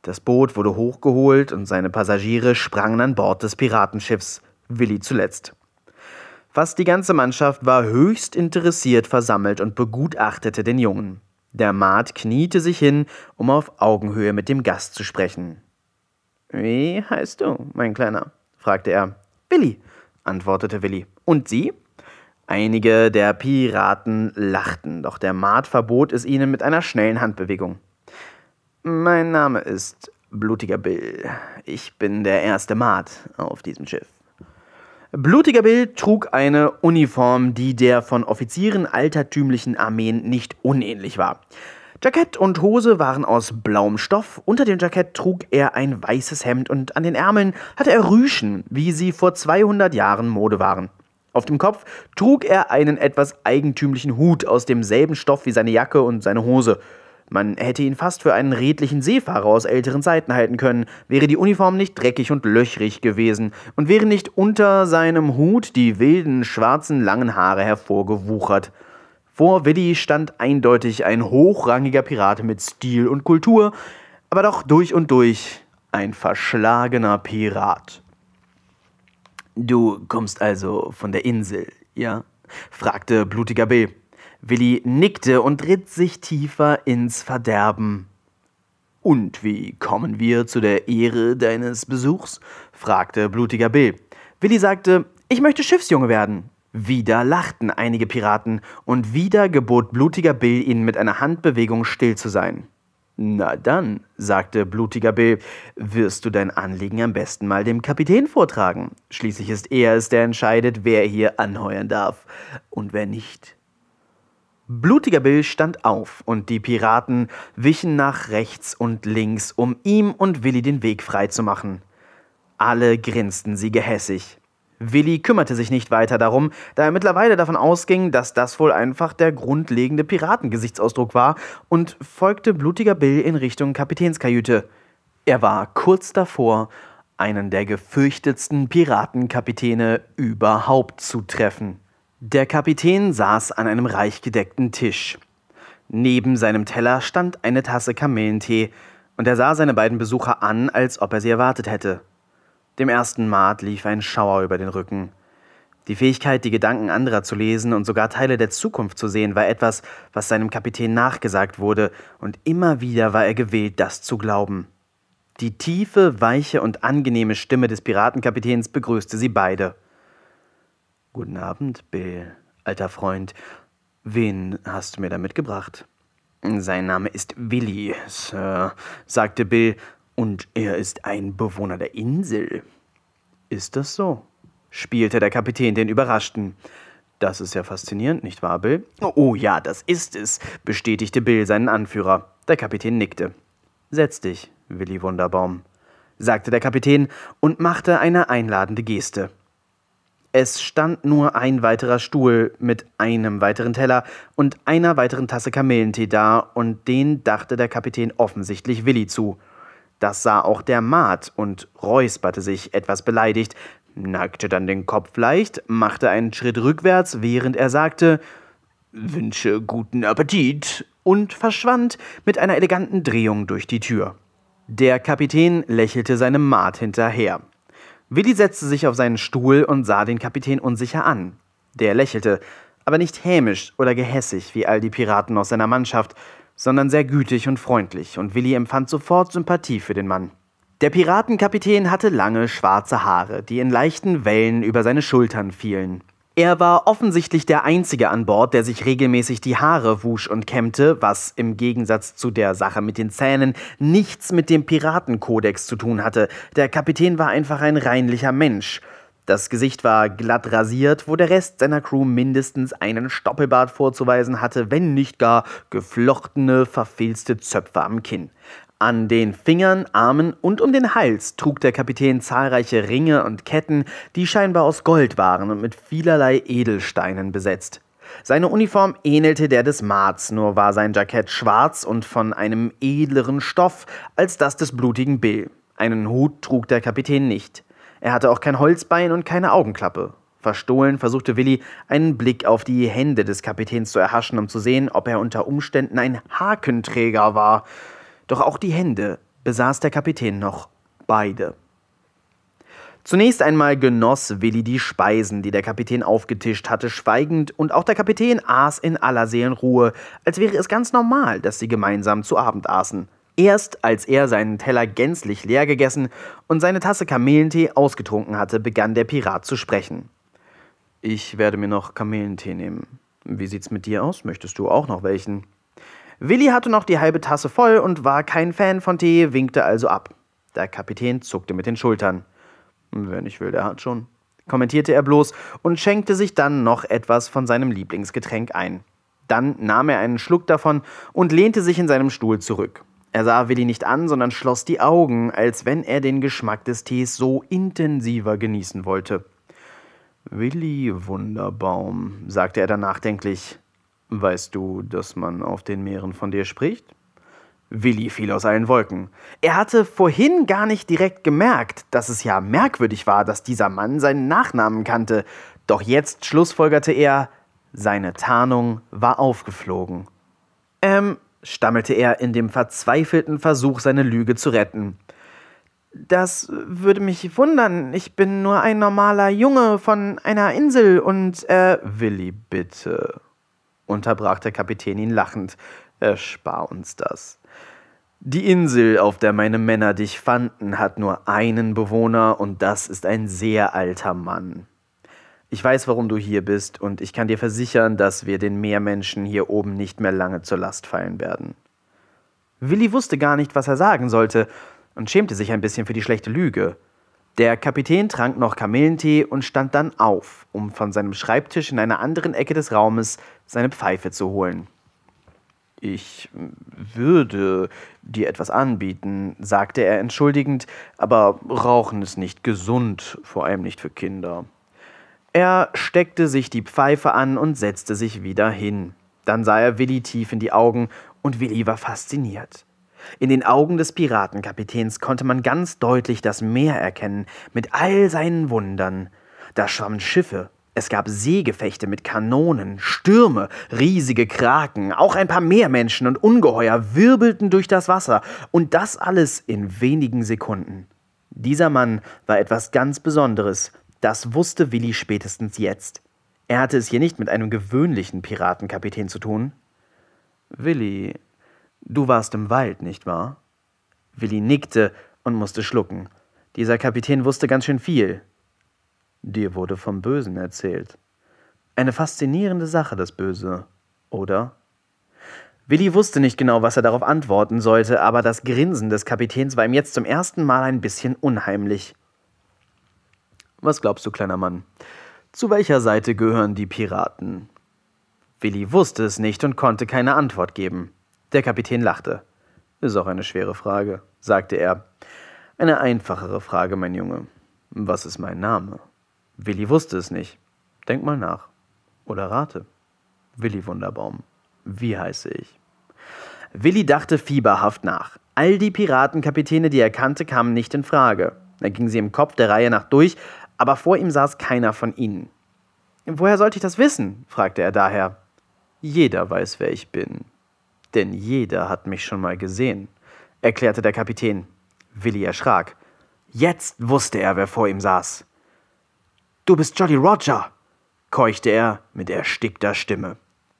Das Boot wurde hochgeholt und seine Passagiere sprangen an Bord des Piratenschiffs, Willi zuletzt. Fast die ganze Mannschaft war höchst interessiert versammelt und begutachtete den Jungen. Der Maat kniete sich hin, um auf Augenhöhe mit dem Gast zu sprechen. Wie heißt du, mein Kleiner? fragte er. Willi, antwortete Willi. Und Sie? Einige der Piraten lachten, doch der Maat verbot es ihnen mit einer schnellen Handbewegung. Mein Name ist Blutiger Bill. Ich bin der erste Maat auf diesem Schiff. Blutiger Bill trug eine Uniform, die der von Offizieren altertümlichen Armeen nicht unähnlich war. Jackett und Hose waren aus blauem Stoff, unter dem Jackett trug er ein weißes Hemd und an den Ärmeln hatte er Rüschen, wie sie vor 200 Jahren Mode waren. Auf dem Kopf trug er einen etwas eigentümlichen Hut aus demselben Stoff wie seine Jacke und seine Hose. Man hätte ihn fast für einen redlichen Seefahrer aus älteren Zeiten halten können, wäre die Uniform nicht dreckig und löchrig gewesen und wären nicht unter seinem Hut die wilden, schwarzen, langen Haare hervorgewuchert. Vor Willi stand eindeutig ein hochrangiger Pirat mit Stil und Kultur, aber doch durch und durch ein verschlagener Pirat. Du kommst also von der Insel, ja? fragte blutiger Bill. Willi nickte und ritt sich tiefer ins Verderben. Und wie kommen wir zu der Ehre deines Besuchs? fragte blutiger Bill. Willi sagte, ich möchte Schiffsjunge werden. Wieder lachten einige Piraten, und wieder gebot Blutiger Bill ihnen mit einer Handbewegung still zu sein. Na dann, sagte Blutiger Bill, wirst du dein Anliegen am besten mal dem Kapitän vortragen. Schließlich ist er es, der entscheidet, wer hier anheuern darf und wer nicht. Blutiger Bill stand auf, und die Piraten wichen nach rechts und links, um ihm und Willi den Weg frei zu machen. Alle grinsten sie gehässig. Willi kümmerte sich nicht weiter darum, da er mittlerweile davon ausging, dass das wohl einfach der grundlegende Piratengesichtsausdruck war und folgte blutiger Bill in Richtung Kapitänskajüte. Er war kurz davor, einen der gefürchtetsten Piratenkapitäne überhaupt zu treffen. Der Kapitän saß an einem reich gedeckten Tisch. Neben seinem Teller stand eine Tasse Kamillentee, und er sah seine beiden Besucher an, als ob er sie erwartet hätte. Dem ersten Maat lief ein Schauer über den Rücken. Die Fähigkeit, die Gedanken anderer zu lesen und sogar Teile der Zukunft zu sehen, war etwas, was seinem Kapitän nachgesagt wurde, und immer wieder war er gewillt, das zu glauben. Die tiefe, weiche und angenehme Stimme des Piratenkapitäns begrüßte sie beide. Guten Abend, Bill, alter Freund. Wen hast du mir da mitgebracht? Sein Name ist Willi, Sir, sagte Bill und er ist ein Bewohner der Insel. Ist das so? spielte der Kapitän den Überraschten. Das ist ja faszinierend, nicht wahr, Bill? Oh ja, das ist es, bestätigte Bill seinen Anführer. Der Kapitän nickte. Setz dich, Willi Wunderbaum, sagte der Kapitän und machte eine einladende Geste. Es stand nur ein weiterer Stuhl mit einem weiteren Teller und einer weiteren Tasse Kamillentee da, und den dachte der Kapitän offensichtlich Willi zu. Das sah auch der Maat und räusperte sich etwas beleidigt, neigte dann den Kopf leicht, machte einen Schritt rückwärts, während er sagte Wünsche guten Appetit und verschwand mit einer eleganten Drehung durch die Tür. Der Kapitän lächelte seinem Maat hinterher. Willi setzte sich auf seinen Stuhl und sah den Kapitän unsicher an. Der lächelte, aber nicht hämisch oder gehässig wie all die Piraten aus seiner Mannschaft, sondern sehr gütig und freundlich, und Willi empfand sofort Sympathie für den Mann. Der Piratenkapitän hatte lange schwarze Haare, die in leichten Wellen über seine Schultern fielen. Er war offensichtlich der Einzige an Bord, der sich regelmäßig die Haare wusch und kämmte, was im Gegensatz zu der Sache mit den Zähnen nichts mit dem Piratenkodex zu tun hatte. Der Kapitän war einfach ein reinlicher Mensch. Das Gesicht war glatt rasiert, wo der Rest seiner Crew mindestens einen Stoppelbart vorzuweisen hatte, wenn nicht gar geflochtene, verfilzte Zöpfe am Kinn. An den Fingern, Armen und um den Hals trug der Kapitän zahlreiche Ringe und Ketten, die scheinbar aus Gold waren und mit vielerlei Edelsteinen besetzt. Seine Uniform ähnelte der des Marts, nur war sein Jackett schwarz und von einem edleren Stoff als das des blutigen Bill. Einen Hut trug der Kapitän nicht. Er hatte auch kein Holzbein und keine Augenklappe. Verstohlen versuchte Willi, einen Blick auf die Hände des Kapitäns zu erhaschen, um zu sehen, ob er unter Umständen ein Hakenträger war. Doch auch die Hände besaß der Kapitän noch beide. Zunächst einmal genoss Willi die Speisen, die der Kapitän aufgetischt hatte, schweigend, und auch der Kapitän aß in aller Seelenruhe, als wäre es ganz normal, dass sie gemeinsam zu Abend aßen. Erst als er seinen Teller gänzlich leer gegessen und seine Tasse Kamillentee ausgetrunken hatte, begann der Pirat zu sprechen. Ich werde mir noch Kamillentee nehmen. Wie sieht's mit dir aus? Möchtest du auch noch welchen? Willi hatte noch die halbe Tasse voll und war kein Fan von Tee, winkte also ab. Der Kapitän zuckte mit den Schultern. Wenn ich will, der hat schon, kommentierte er bloß und schenkte sich dann noch etwas von seinem Lieblingsgetränk ein. Dann nahm er einen Schluck davon und lehnte sich in seinem Stuhl zurück. Er sah Willi nicht an, sondern schloss die Augen, als wenn er den Geschmack des Tees so intensiver genießen wollte. Willi Wunderbaum, sagte er dann nachdenklich, weißt du, dass man auf den Meeren von dir spricht? Willi fiel aus allen Wolken. Er hatte vorhin gar nicht direkt gemerkt, dass es ja merkwürdig war, dass dieser Mann seinen Nachnamen kannte, doch jetzt schlussfolgerte er, seine Tarnung war aufgeflogen. Ähm, stammelte er in dem verzweifelten Versuch, seine Lüge zu retten. Das würde mich wundern. Ich bin nur ein normaler Junge von einer Insel und äh. Willi, bitte, unterbrach der Kapitän ihn lachend. Erspar uns das. Die Insel, auf der meine Männer dich fanden, hat nur einen Bewohner und das ist ein sehr alter Mann. Ich weiß, warum du hier bist, und ich kann dir versichern, dass wir den Meermenschen hier oben nicht mehr lange zur Last fallen werden. Willi wusste gar nicht, was er sagen sollte, und schämte sich ein bisschen für die schlechte Lüge. Der Kapitän trank noch Kamillentee und stand dann auf, um von seinem Schreibtisch in einer anderen Ecke des Raumes seine Pfeife zu holen. Ich würde dir etwas anbieten, sagte er entschuldigend, aber Rauchen ist nicht gesund, vor allem nicht für Kinder. Er steckte sich die Pfeife an und setzte sich wieder hin. Dann sah er Willi tief in die Augen, und Willi war fasziniert. In den Augen des Piratenkapitäns konnte man ganz deutlich das Meer erkennen, mit all seinen Wundern. Da schwammen Schiffe, es gab Seegefechte mit Kanonen, Stürme, riesige Kraken, auch ein paar Meermenschen und Ungeheuer wirbelten durch das Wasser, und das alles in wenigen Sekunden. Dieser Mann war etwas ganz Besonderes, das wusste Willi spätestens jetzt. Er hatte es hier nicht mit einem gewöhnlichen Piratenkapitän zu tun. Willi, du warst im Wald, nicht wahr? Willi nickte und musste schlucken. Dieser Kapitän wusste ganz schön viel. Dir wurde vom Bösen erzählt. Eine faszinierende Sache, das Böse, oder? Willi wusste nicht genau, was er darauf antworten sollte, aber das Grinsen des Kapitäns war ihm jetzt zum ersten Mal ein bisschen unheimlich. Was glaubst du, kleiner Mann? Zu welcher Seite gehören die Piraten? Willi wusste es nicht und konnte keine Antwort geben. Der Kapitän lachte. Ist auch eine schwere Frage, sagte er. Eine einfachere Frage, mein Junge. Was ist mein Name? Willi wusste es nicht. Denk mal nach. Oder rate. Willi Wunderbaum. Wie heiße ich? Willi dachte fieberhaft nach. All die Piratenkapitäne, die er kannte, kamen nicht in Frage. Er ging sie im Kopf der Reihe nach durch, aber vor ihm saß keiner von ihnen. Woher sollte ich das wissen? fragte er daher. Jeder weiß, wer ich bin. Denn jeder hat mich schon mal gesehen, erklärte der Kapitän. Willi erschrak. Jetzt wusste er, wer vor ihm saß. Du bist Jolly Roger, keuchte er mit erstickter Stimme.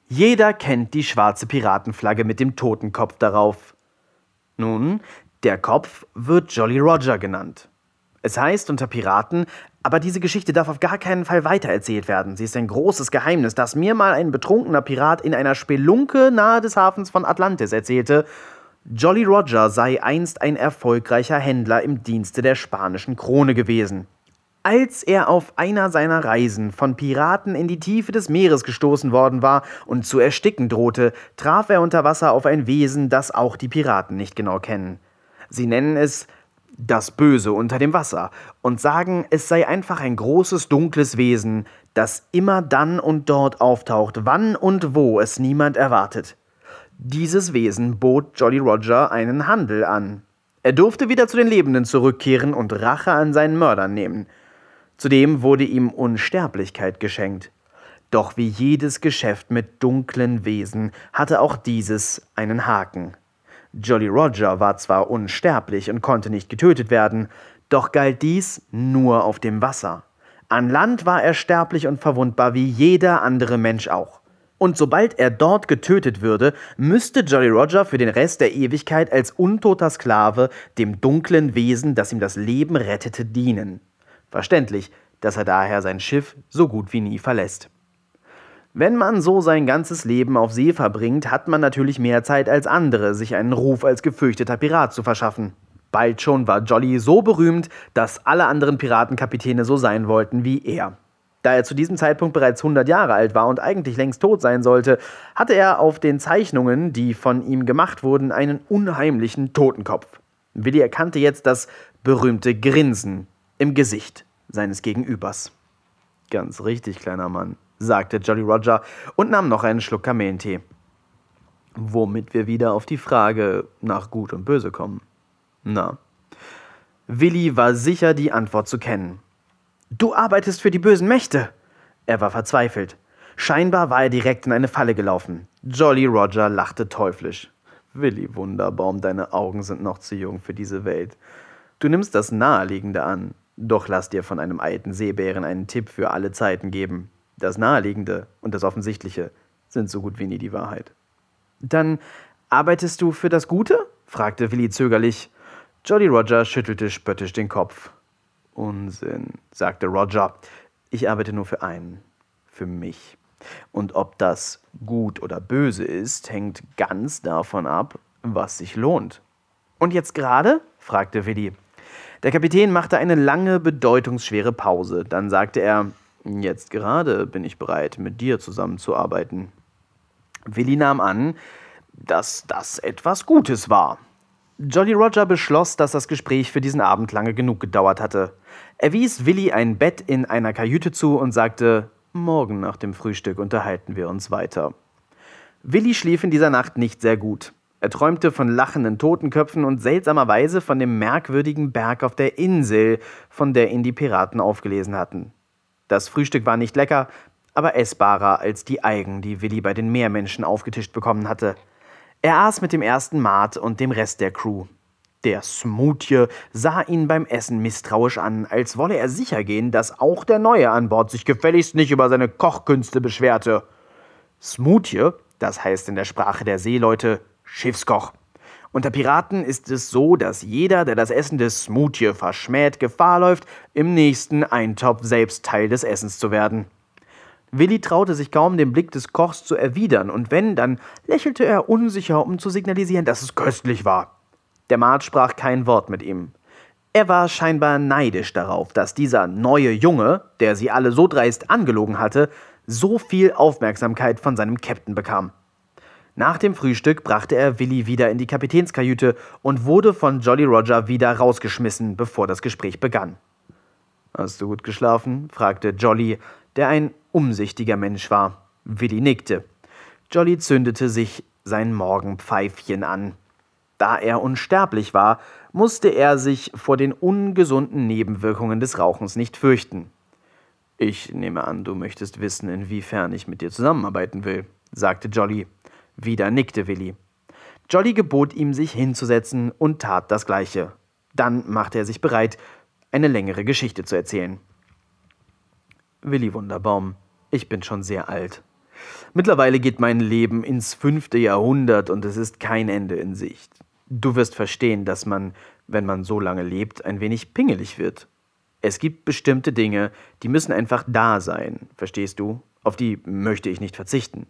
Jeder kennt die schwarze Piratenflagge mit dem Totenkopf darauf. Nun, der Kopf wird Jolly Roger genannt. Es heißt unter Piraten, aber diese Geschichte darf auf gar keinen Fall weitererzählt werden. Sie ist ein großes Geheimnis, das mir mal ein betrunkener Pirat in einer Spelunke nahe des Hafens von Atlantis erzählte. Jolly Roger sei einst ein erfolgreicher Händler im Dienste der spanischen Krone gewesen. Als er auf einer seiner Reisen von Piraten in die Tiefe des Meeres gestoßen worden war und zu ersticken drohte, traf er unter Wasser auf ein Wesen, das auch die Piraten nicht genau kennen. Sie nennen es das Böse unter dem Wasser und sagen, es sei einfach ein großes dunkles Wesen, das immer dann und dort auftaucht, wann und wo es niemand erwartet. Dieses Wesen bot Jolly Roger einen Handel an. Er durfte wieder zu den Lebenden zurückkehren und Rache an seinen Mördern nehmen. Zudem wurde ihm Unsterblichkeit geschenkt. Doch wie jedes Geschäft mit dunklen Wesen hatte auch dieses einen Haken. Jolly Roger war zwar unsterblich und konnte nicht getötet werden, doch galt dies nur auf dem Wasser. An Land war er sterblich und verwundbar wie jeder andere Mensch auch. Und sobald er dort getötet würde, müsste Jolly Roger für den Rest der Ewigkeit als untoter Sklave dem dunklen Wesen, das ihm das Leben rettete, dienen. Verständlich, dass er daher sein Schiff so gut wie nie verlässt. Wenn man so sein ganzes Leben auf See verbringt, hat man natürlich mehr Zeit als andere, sich einen Ruf als gefürchteter Pirat zu verschaffen. Bald schon war Jolly so berühmt, dass alle anderen Piratenkapitäne so sein wollten wie er. Da er zu diesem Zeitpunkt bereits 100 Jahre alt war und eigentlich längst tot sein sollte, hatte er auf den Zeichnungen, die von ihm gemacht wurden, einen unheimlichen Totenkopf. Willi erkannte jetzt das berühmte Grinsen im Gesicht seines Gegenübers. Ganz richtig, kleiner Mann, sagte Jolly Roger und nahm noch einen Schluck Kamellentee. Womit wir wieder auf die Frage nach Gut und Böse kommen. Na? Willi war sicher, die Antwort zu kennen. Du arbeitest für die bösen Mächte. Er war verzweifelt. Scheinbar war er direkt in eine Falle gelaufen. Jolly Roger lachte teuflisch. Willi Wunderbaum, deine Augen sind noch zu jung für diese Welt. Du nimmst das Naheliegende an. Doch lass dir von einem alten Seebären einen Tipp für alle Zeiten geben. Das Naheliegende und das Offensichtliche sind so gut wie nie die Wahrheit. Dann arbeitest du für das Gute? fragte Willi zögerlich. Jolly Roger schüttelte spöttisch den Kopf. Unsinn, sagte Roger. Ich arbeite nur für einen, für mich. Und ob das gut oder böse ist, hängt ganz davon ab, was sich lohnt. Und jetzt gerade? fragte Willi. Der Kapitän machte eine lange, bedeutungsschwere Pause. Dann sagte er, jetzt gerade bin ich bereit, mit dir zusammenzuarbeiten. Willi nahm an, dass das etwas Gutes war. Jolly Roger beschloss, dass das Gespräch für diesen Abend lange genug gedauert hatte. Er wies Willi ein Bett in einer Kajüte zu und sagte, morgen nach dem Frühstück unterhalten wir uns weiter. Willi schlief in dieser Nacht nicht sehr gut. Er träumte von lachenden Totenköpfen und seltsamerweise von dem merkwürdigen Berg auf der Insel, von der ihn die Piraten aufgelesen hatten. Das Frühstück war nicht lecker, aber essbarer als die Eigen, die Willi bei den Meermenschen aufgetischt bekommen hatte. Er aß mit dem ersten Mart und dem Rest der Crew. Der Smoothie sah ihn beim Essen misstrauisch an, als wolle er sicher gehen, dass auch der Neue an Bord sich gefälligst nicht über seine Kochkünste beschwerte. Smoothie, das heißt in der Sprache der Seeleute Schiffskoch. Unter Piraten ist es so, dass jeder, der das Essen des Smoothie verschmäht, Gefahr läuft, im nächsten Eintopf selbst Teil des Essens zu werden. Willi traute sich kaum, den Blick des Kochs zu erwidern, und wenn, dann lächelte er unsicher, um zu signalisieren, dass es köstlich war. Der Maat sprach kein Wort mit ihm. Er war scheinbar neidisch darauf, dass dieser neue Junge, der sie alle so dreist angelogen hatte, so viel Aufmerksamkeit von seinem Käpt'n bekam. Nach dem Frühstück brachte er Willi wieder in die Kapitänskajüte und wurde von Jolly Roger wieder rausgeschmissen, bevor das Gespräch begann. Hast du gut geschlafen? fragte Jolly, der ein umsichtiger Mensch war. Willi nickte. Jolly zündete sich sein Morgenpfeifchen an. Da er unsterblich war, musste er sich vor den ungesunden Nebenwirkungen des Rauchens nicht fürchten. Ich nehme an, du möchtest wissen, inwiefern ich mit dir zusammenarbeiten will, sagte Jolly. Wieder nickte Willi. Jolly gebot ihm, sich hinzusetzen und tat das Gleiche. Dann machte er sich bereit, eine längere Geschichte zu erzählen. Willi Wunderbaum, ich bin schon sehr alt. Mittlerweile geht mein Leben ins fünfte Jahrhundert und es ist kein Ende in Sicht. Du wirst verstehen, dass man, wenn man so lange lebt, ein wenig pingelig wird. Es gibt bestimmte Dinge, die müssen einfach da sein, verstehst du? Auf die möchte ich nicht verzichten.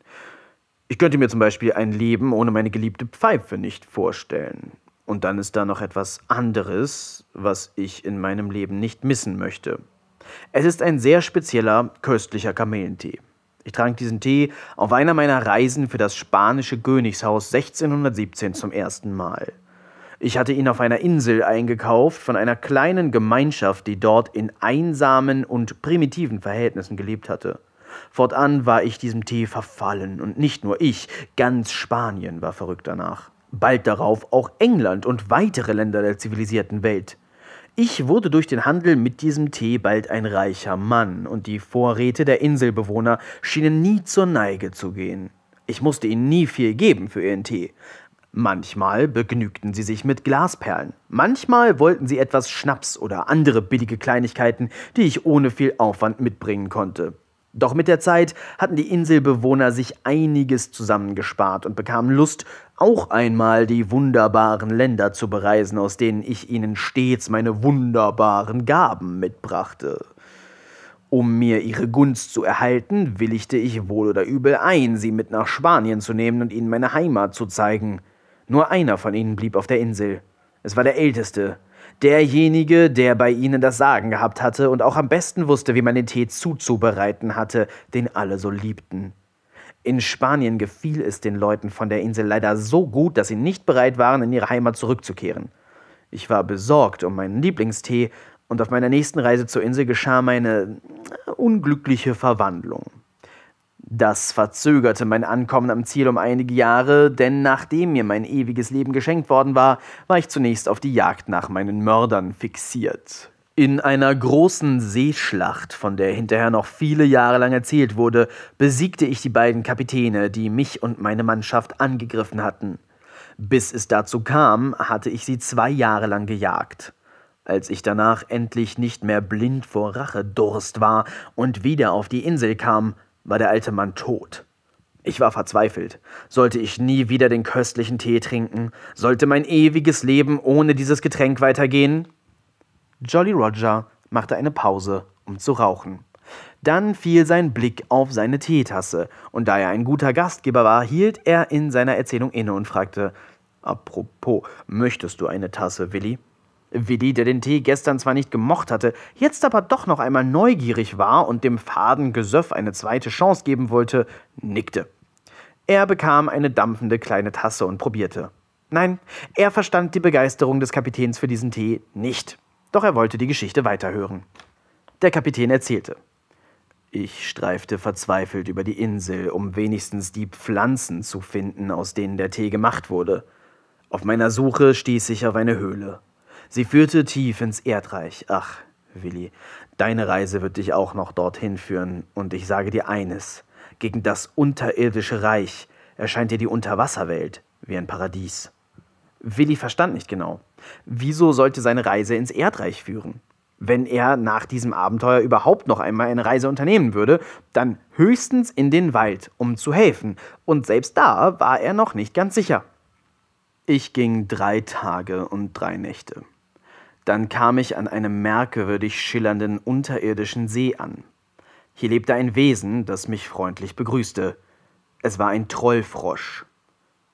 Ich könnte mir zum Beispiel ein Leben ohne meine geliebte Pfeife nicht vorstellen. Und dann ist da noch etwas anderes, was ich in meinem Leben nicht missen möchte. Es ist ein sehr spezieller, köstlicher Kamelentee. Ich trank diesen Tee auf einer meiner Reisen für das spanische Königshaus 1617 zum ersten Mal. Ich hatte ihn auf einer Insel eingekauft von einer kleinen Gemeinschaft, die dort in einsamen und primitiven Verhältnissen gelebt hatte. Fortan war ich diesem Tee verfallen, und nicht nur ich, ganz Spanien war verrückt danach. Bald darauf auch England und weitere Länder der zivilisierten Welt. Ich wurde durch den Handel mit diesem Tee bald ein reicher Mann, und die Vorräte der Inselbewohner schienen nie zur Neige zu gehen. Ich musste ihnen nie viel geben für ihren Tee. Manchmal begnügten sie sich mit Glasperlen, manchmal wollten sie etwas Schnaps oder andere billige Kleinigkeiten, die ich ohne viel Aufwand mitbringen konnte. Doch mit der Zeit hatten die Inselbewohner sich einiges zusammengespart und bekamen Lust, auch einmal die wunderbaren Länder zu bereisen, aus denen ich ihnen stets meine wunderbaren Gaben mitbrachte. Um mir ihre Gunst zu erhalten, willigte ich wohl oder übel ein, sie mit nach Spanien zu nehmen und ihnen meine Heimat zu zeigen. Nur einer von ihnen blieb auf der Insel. Es war der Älteste, derjenige, der bei ihnen das Sagen gehabt hatte und auch am besten wusste, wie man den Tee zuzubereiten hatte, den alle so liebten. In Spanien gefiel es den Leuten von der Insel leider so gut, dass sie nicht bereit waren, in ihre Heimat zurückzukehren. Ich war besorgt um meinen Lieblingstee, und auf meiner nächsten Reise zur Insel geschah meine unglückliche Verwandlung. Das verzögerte mein Ankommen am Ziel um einige Jahre, denn nachdem mir mein ewiges Leben geschenkt worden war, war ich zunächst auf die Jagd nach meinen Mördern fixiert. In einer großen Seeschlacht, von der hinterher noch viele Jahre lang erzählt wurde, besiegte ich die beiden Kapitäne, die mich und meine Mannschaft angegriffen hatten. Bis es dazu kam, hatte ich sie zwei Jahre lang gejagt. Als ich danach endlich nicht mehr blind vor Rachedurst war und wieder auf die Insel kam, war der alte Mann tot. Ich war verzweifelt. Sollte ich nie wieder den köstlichen Tee trinken? Sollte mein ewiges Leben ohne dieses Getränk weitergehen? Jolly Roger machte eine Pause, um zu rauchen. Dann fiel sein Blick auf seine Teetasse, und da er ein guter Gastgeber war, hielt er in seiner Erzählung inne und fragte Apropos, möchtest du eine Tasse, Willi? Willi, der den Tee gestern zwar nicht gemocht hatte, jetzt aber doch noch einmal neugierig war und dem faden Gesöff eine zweite Chance geben wollte, nickte. Er bekam eine dampfende kleine Tasse und probierte. Nein, er verstand die Begeisterung des Kapitäns für diesen Tee nicht. Doch er wollte die Geschichte weiterhören. Der Kapitän erzählte. Ich streifte verzweifelt über die Insel, um wenigstens die Pflanzen zu finden, aus denen der Tee gemacht wurde. Auf meiner Suche stieß ich auf eine Höhle. Sie führte tief ins Erdreich. Ach, Willi, deine Reise wird dich auch noch dorthin führen, und ich sage dir eines: Gegen das unterirdische Reich erscheint dir die Unterwasserwelt wie ein Paradies. Willi verstand nicht genau. Wieso sollte seine Reise ins Erdreich führen? Wenn er nach diesem Abenteuer überhaupt noch einmal eine Reise unternehmen würde, dann höchstens in den Wald, um zu helfen, und selbst da war er noch nicht ganz sicher. Ich ging drei Tage und drei Nächte. Dann kam ich an einem merkwürdig schillernden unterirdischen See an. Hier lebte ein Wesen, das mich freundlich begrüßte. Es war ein Trollfrosch.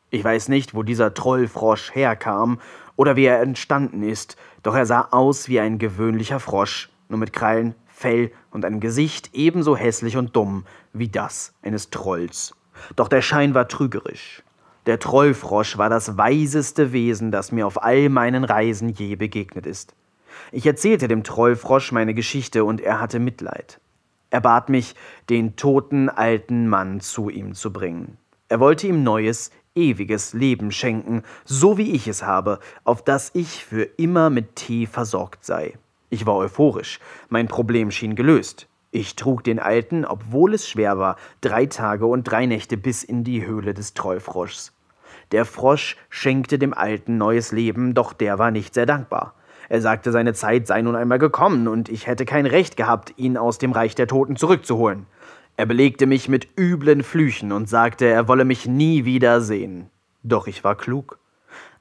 Ich weiß nicht, wo dieser Trollfrosch herkam oder wie er entstanden ist, doch er sah aus wie ein gewöhnlicher Frosch, nur mit Krallen, Fell und einem Gesicht ebenso hässlich und dumm wie das eines Trolls. Doch der Schein war trügerisch. Der Trollfrosch war das weiseste Wesen, das mir auf all meinen Reisen je begegnet ist. Ich erzählte dem Trollfrosch meine Geschichte und er hatte Mitleid. Er bat mich, den toten alten Mann zu ihm zu bringen. Er wollte ihm neues, ewiges Leben schenken, so wie ich es habe, auf das ich für immer mit Tee versorgt sei. Ich war euphorisch, mein Problem schien gelöst. Ich trug den Alten, obwohl es schwer war, drei Tage und drei Nächte bis in die Höhle des Trollfroschs. Der Frosch schenkte dem Alten neues Leben, doch der war nicht sehr dankbar. Er sagte, seine Zeit sei nun einmal gekommen und ich hätte kein Recht gehabt, ihn aus dem Reich der Toten zurückzuholen. Er belegte mich mit üblen Flüchen und sagte, er wolle mich nie wieder sehen. Doch ich war klug.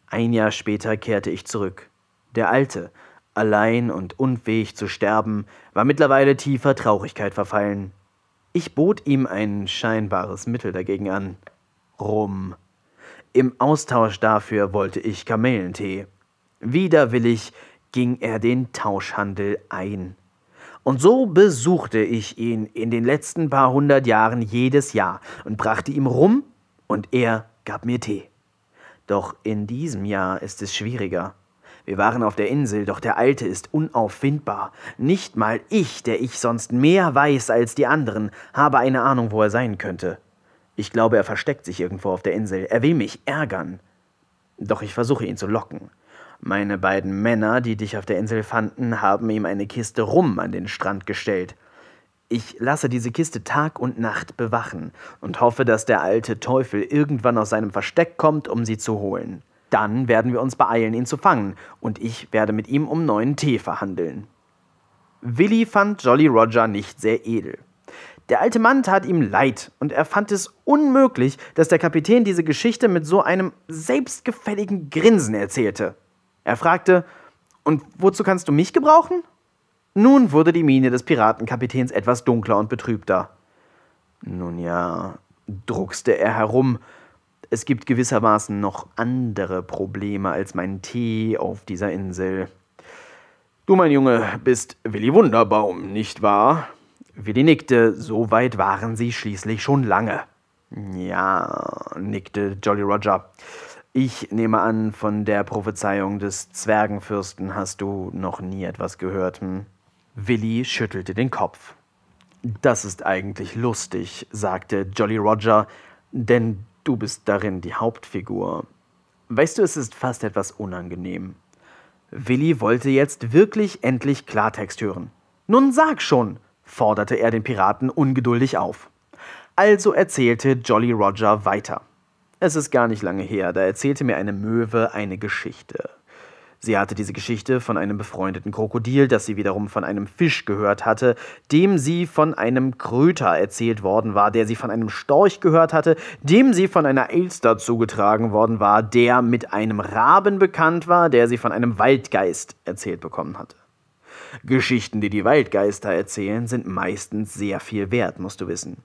Ein Jahr später kehrte ich zurück. Der Alte, allein und unfähig zu sterben, war mittlerweile tiefer Traurigkeit verfallen. Ich bot ihm ein scheinbares Mittel dagegen an. Rum. Im Austausch dafür wollte ich Kamellentee. Widerwillig ging er den Tauschhandel ein. Und so besuchte ich ihn in den letzten paar hundert Jahren jedes Jahr und brachte ihm Rum und er gab mir Tee. Doch in diesem Jahr ist es schwieriger. Wir waren auf der Insel, doch der Alte ist unauffindbar. Nicht mal ich, der ich sonst mehr weiß als die anderen, habe eine Ahnung, wo er sein könnte. Ich glaube, er versteckt sich irgendwo auf der Insel. Er will mich ärgern. Doch ich versuche ihn zu locken. Meine beiden Männer, die dich auf der Insel fanden, haben ihm eine Kiste Rum an den Strand gestellt. Ich lasse diese Kiste Tag und Nacht bewachen und hoffe, dass der alte Teufel irgendwann aus seinem Versteck kommt, um sie zu holen. Dann werden wir uns beeilen, ihn zu fangen, und ich werde mit ihm um neuen Tee verhandeln. Willi fand Jolly Roger nicht sehr edel. Der alte Mann tat ihm leid, und er fand es unmöglich, dass der Kapitän diese Geschichte mit so einem selbstgefälligen Grinsen erzählte. Er fragte, und wozu kannst du mich gebrauchen? Nun wurde die Miene des Piratenkapitäns etwas dunkler und betrübter. Nun ja, druckste er herum, es gibt gewissermaßen noch andere Probleme als mein Tee auf dieser Insel. Du, mein Junge, bist Willi Wunderbaum, nicht wahr? Willi nickte, so weit waren sie schließlich schon lange. Ja, nickte Jolly Roger. Ich nehme an, von der Prophezeiung des Zwergenfürsten hast du noch nie etwas gehört. Hm? Willi schüttelte den Kopf. Das ist eigentlich lustig, sagte Jolly Roger, denn du bist darin die Hauptfigur. Weißt du, es ist fast etwas unangenehm. Willi wollte jetzt wirklich endlich Klartext hören. Nun sag schon, forderte er den Piraten ungeduldig auf. Also erzählte Jolly Roger weiter. Es ist gar nicht lange her, da erzählte mir eine Möwe eine Geschichte. Sie hatte diese Geschichte von einem befreundeten Krokodil, das sie wiederum von einem Fisch gehört hatte, dem sie von einem Kröter erzählt worden war, der sie von einem Storch gehört hatte, dem sie von einer Elster zugetragen worden war, der mit einem Raben bekannt war, der sie von einem Waldgeist erzählt bekommen hatte. Geschichten, die die Waldgeister erzählen, sind meistens sehr viel wert, musst du wissen.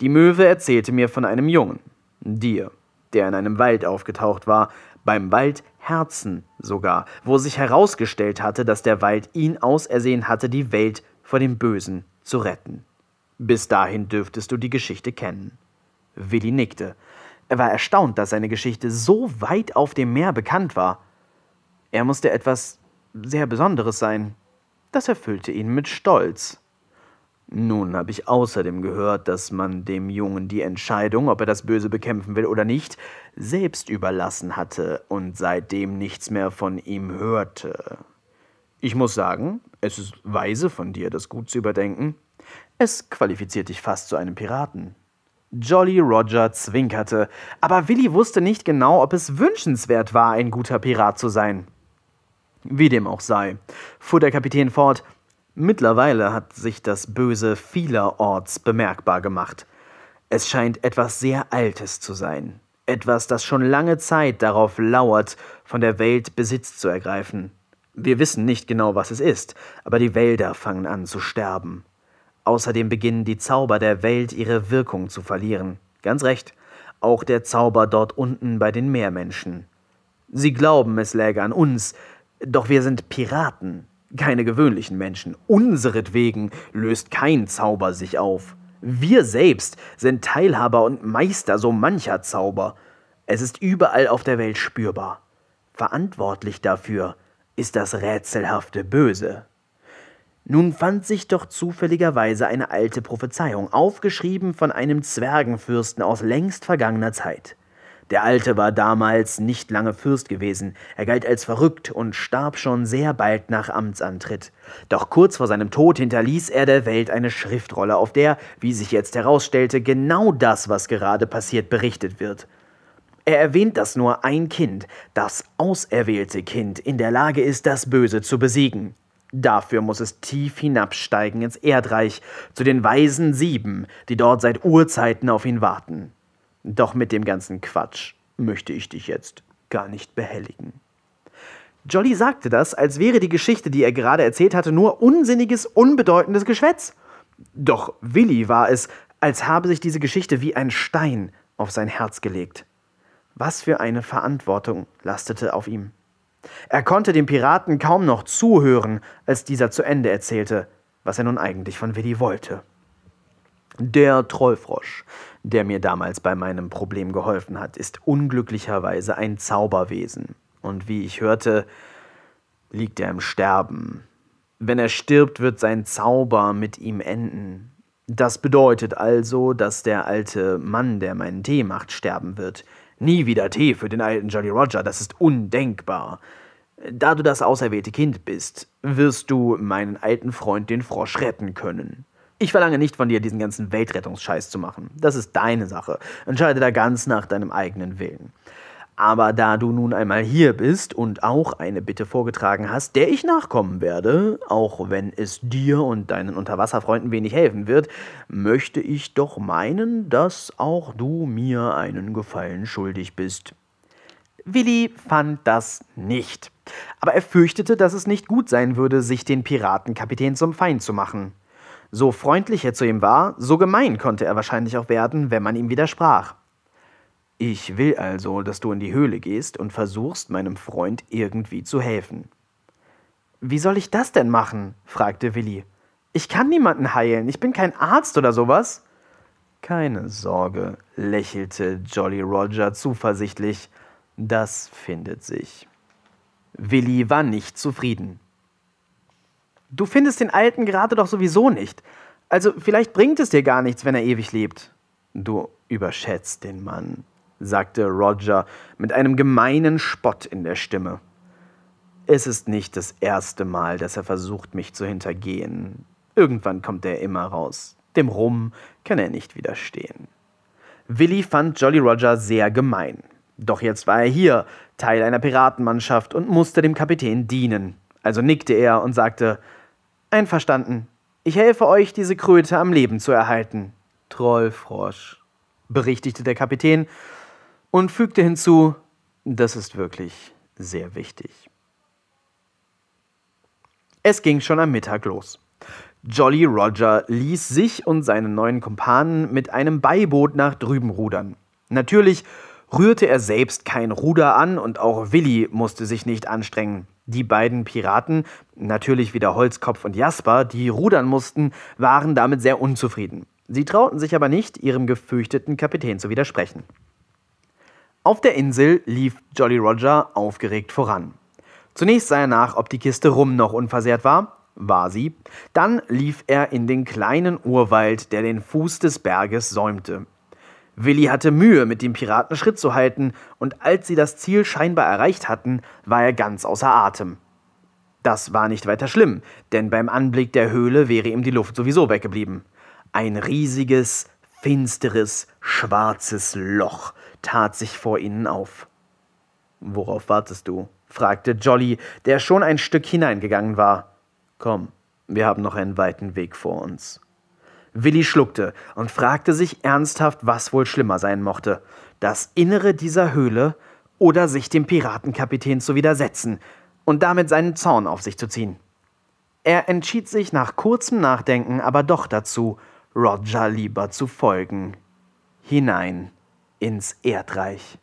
Die Möwe erzählte mir von einem Jungen, dir, der in einem Wald aufgetaucht war, beim Wald Herzen sogar, wo sich herausgestellt hatte, dass der Wald ihn ausersehen hatte, die Welt vor dem Bösen zu retten. Bis dahin dürftest du die Geschichte kennen. Willi nickte. Er war erstaunt, dass seine Geschichte so weit auf dem Meer bekannt war. Er musste etwas sehr Besonderes sein. Das erfüllte ihn mit Stolz. Nun habe ich außerdem gehört, dass man dem Jungen die Entscheidung, ob er das Böse bekämpfen will oder nicht, selbst überlassen hatte und seitdem nichts mehr von ihm hörte. Ich muss sagen, es ist weise von dir, das gut zu überdenken. Es qualifiziert dich fast zu einem Piraten. Jolly Roger zwinkerte, aber Willi wusste nicht genau, ob es wünschenswert war, ein guter Pirat zu sein. Wie dem auch sei, fuhr der Kapitän fort, mittlerweile hat sich das Böse vielerorts bemerkbar gemacht. Es scheint etwas sehr Altes zu sein, etwas, das schon lange Zeit darauf lauert, von der Welt Besitz zu ergreifen. Wir wissen nicht genau, was es ist, aber die Wälder fangen an zu sterben. Außerdem beginnen die Zauber der Welt ihre Wirkung zu verlieren. Ganz recht, auch der Zauber dort unten bei den Meermenschen. Sie glauben, es läge an uns, doch wir sind Piraten, keine gewöhnlichen Menschen. Unseretwegen löst kein Zauber sich auf. Wir selbst sind Teilhaber und Meister so mancher Zauber. Es ist überall auf der Welt spürbar. Verantwortlich dafür ist das rätselhafte Böse. Nun fand sich doch zufälligerweise eine alte Prophezeiung, aufgeschrieben von einem Zwergenfürsten aus längst vergangener Zeit. Der Alte war damals nicht lange Fürst gewesen, er galt als verrückt und starb schon sehr bald nach Amtsantritt. Doch kurz vor seinem Tod hinterließ er der Welt eine Schriftrolle, auf der, wie sich jetzt herausstellte, genau das, was gerade passiert, berichtet wird. Er erwähnt, dass nur ein Kind, das auserwählte Kind, in der Lage ist, das Böse zu besiegen. Dafür muss es tief hinabsteigen ins Erdreich, zu den weisen Sieben, die dort seit Urzeiten auf ihn warten. Doch mit dem ganzen Quatsch möchte ich dich jetzt gar nicht behelligen. Jolly sagte das, als wäre die Geschichte, die er gerade erzählt hatte, nur unsinniges, unbedeutendes Geschwätz. Doch Willi war es, als habe sich diese Geschichte wie ein Stein auf sein Herz gelegt. Was für eine Verantwortung lastete auf ihm. Er konnte dem Piraten kaum noch zuhören, als dieser zu Ende erzählte, was er nun eigentlich von Willi wollte. Der Trollfrosch, der mir damals bei meinem Problem geholfen hat, ist unglücklicherweise ein Zauberwesen. Und wie ich hörte, liegt er im Sterben. Wenn er stirbt, wird sein Zauber mit ihm enden. Das bedeutet also, dass der alte Mann, der meinen Tee macht, sterben wird. Nie wieder Tee für den alten Jolly Roger, das ist undenkbar. Da du das auserwählte Kind bist, wirst du meinen alten Freund den Frosch retten können. Ich verlange nicht von dir, diesen ganzen Weltrettungsscheiß zu machen. Das ist deine Sache. Entscheide da ganz nach deinem eigenen Willen. Aber da du nun einmal hier bist und auch eine Bitte vorgetragen hast, der ich nachkommen werde, auch wenn es dir und deinen Unterwasserfreunden wenig helfen wird, möchte ich doch meinen, dass auch du mir einen Gefallen schuldig bist. Willi fand das nicht. Aber er fürchtete, dass es nicht gut sein würde, sich den Piratenkapitän zum Feind zu machen. So freundlich er zu ihm war, so gemein konnte er wahrscheinlich auch werden, wenn man ihm widersprach. Ich will also, dass du in die Höhle gehst und versuchst, meinem Freund irgendwie zu helfen. Wie soll ich das denn machen? fragte Willi. Ich kann niemanden heilen, ich bin kein Arzt oder sowas. Keine Sorge, lächelte Jolly Roger zuversichtlich. Das findet sich. Willi war nicht zufrieden. Du findest den Alten gerade doch sowieso nicht. Also vielleicht bringt es dir gar nichts, wenn er ewig lebt. Du überschätzt den Mann, sagte Roger mit einem gemeinen Spott in der Stimme. Es ist nicht das erste Mal, dass er versucht, mich zu hintergehen. Irgendwann kommt er immer raus. Dem Rum kann er nicht widerstehen. Willi fand Jolly Roger sehr gemein. Doch jetzt war er hier, Teil einer Piratenmannschaft und musste dem Kapitän dienen. Also nickte er und sagte: Einverstanden. Ich helfe euch, diese Kröte am Leben zu erhalten. Trollfrosch, berichtigte der Kapitän und fügte hinzu, das ist wirklich sehr wichtig. Es ging schon am Mittag los. Jolly Roger ließ sich und seine neuen Kumpanen mit einem Beiboot nach drüben rudern. Natürlich rührte er selbst kein Ruder an und auch Willi musste sich nicht anstrengen. Die beiden Piraten, natürlich wieder Holzkopf und Jasper, die rudern mussten, waren damit sehr unzufrieden. Sie trauten sich aber nicht, ihrem gefürchteten Kapitän zu widersprechen. Auf der Insel lief Jolly Roger aufgeregt voran. Zunächst sah er nach, ob die Kiste Rum noch unversehrt war. War sie. Dann lief er in den kleinen Urwald, der den Fuß des Berges säumte. Willi hatte Mühe, mit dem Piraten Schritt zu halten, und als sie das Ziel scheinbar erreicht hatten, war er ganz außer Atem. Das war nicht weiter schlimm, denn beim Anblick der Höhle wäre ihm die Luft sowieso weggeblieben. Ein riesiges, finsteres, schwarzes Loch tat sich vor ihnen auf. Worauf wartest du? fragte Jolly, der schon ein Stück hineingegangen war. Komm, wir haben noch einen weiten Weg vor uns. Willi schluckte und fragte sich ernsthaft, was wohl schlimmer sein mochte. Das Innere dieser Höhle oder sich dem Piratenkapitän zu widersetzen und damit seinen Zorn auf sich zu ziehen. Er entschied sich nach kurzem Nachdenken aber doch dazu, Roger lieber zu folgen. Hinein ins Erdreich.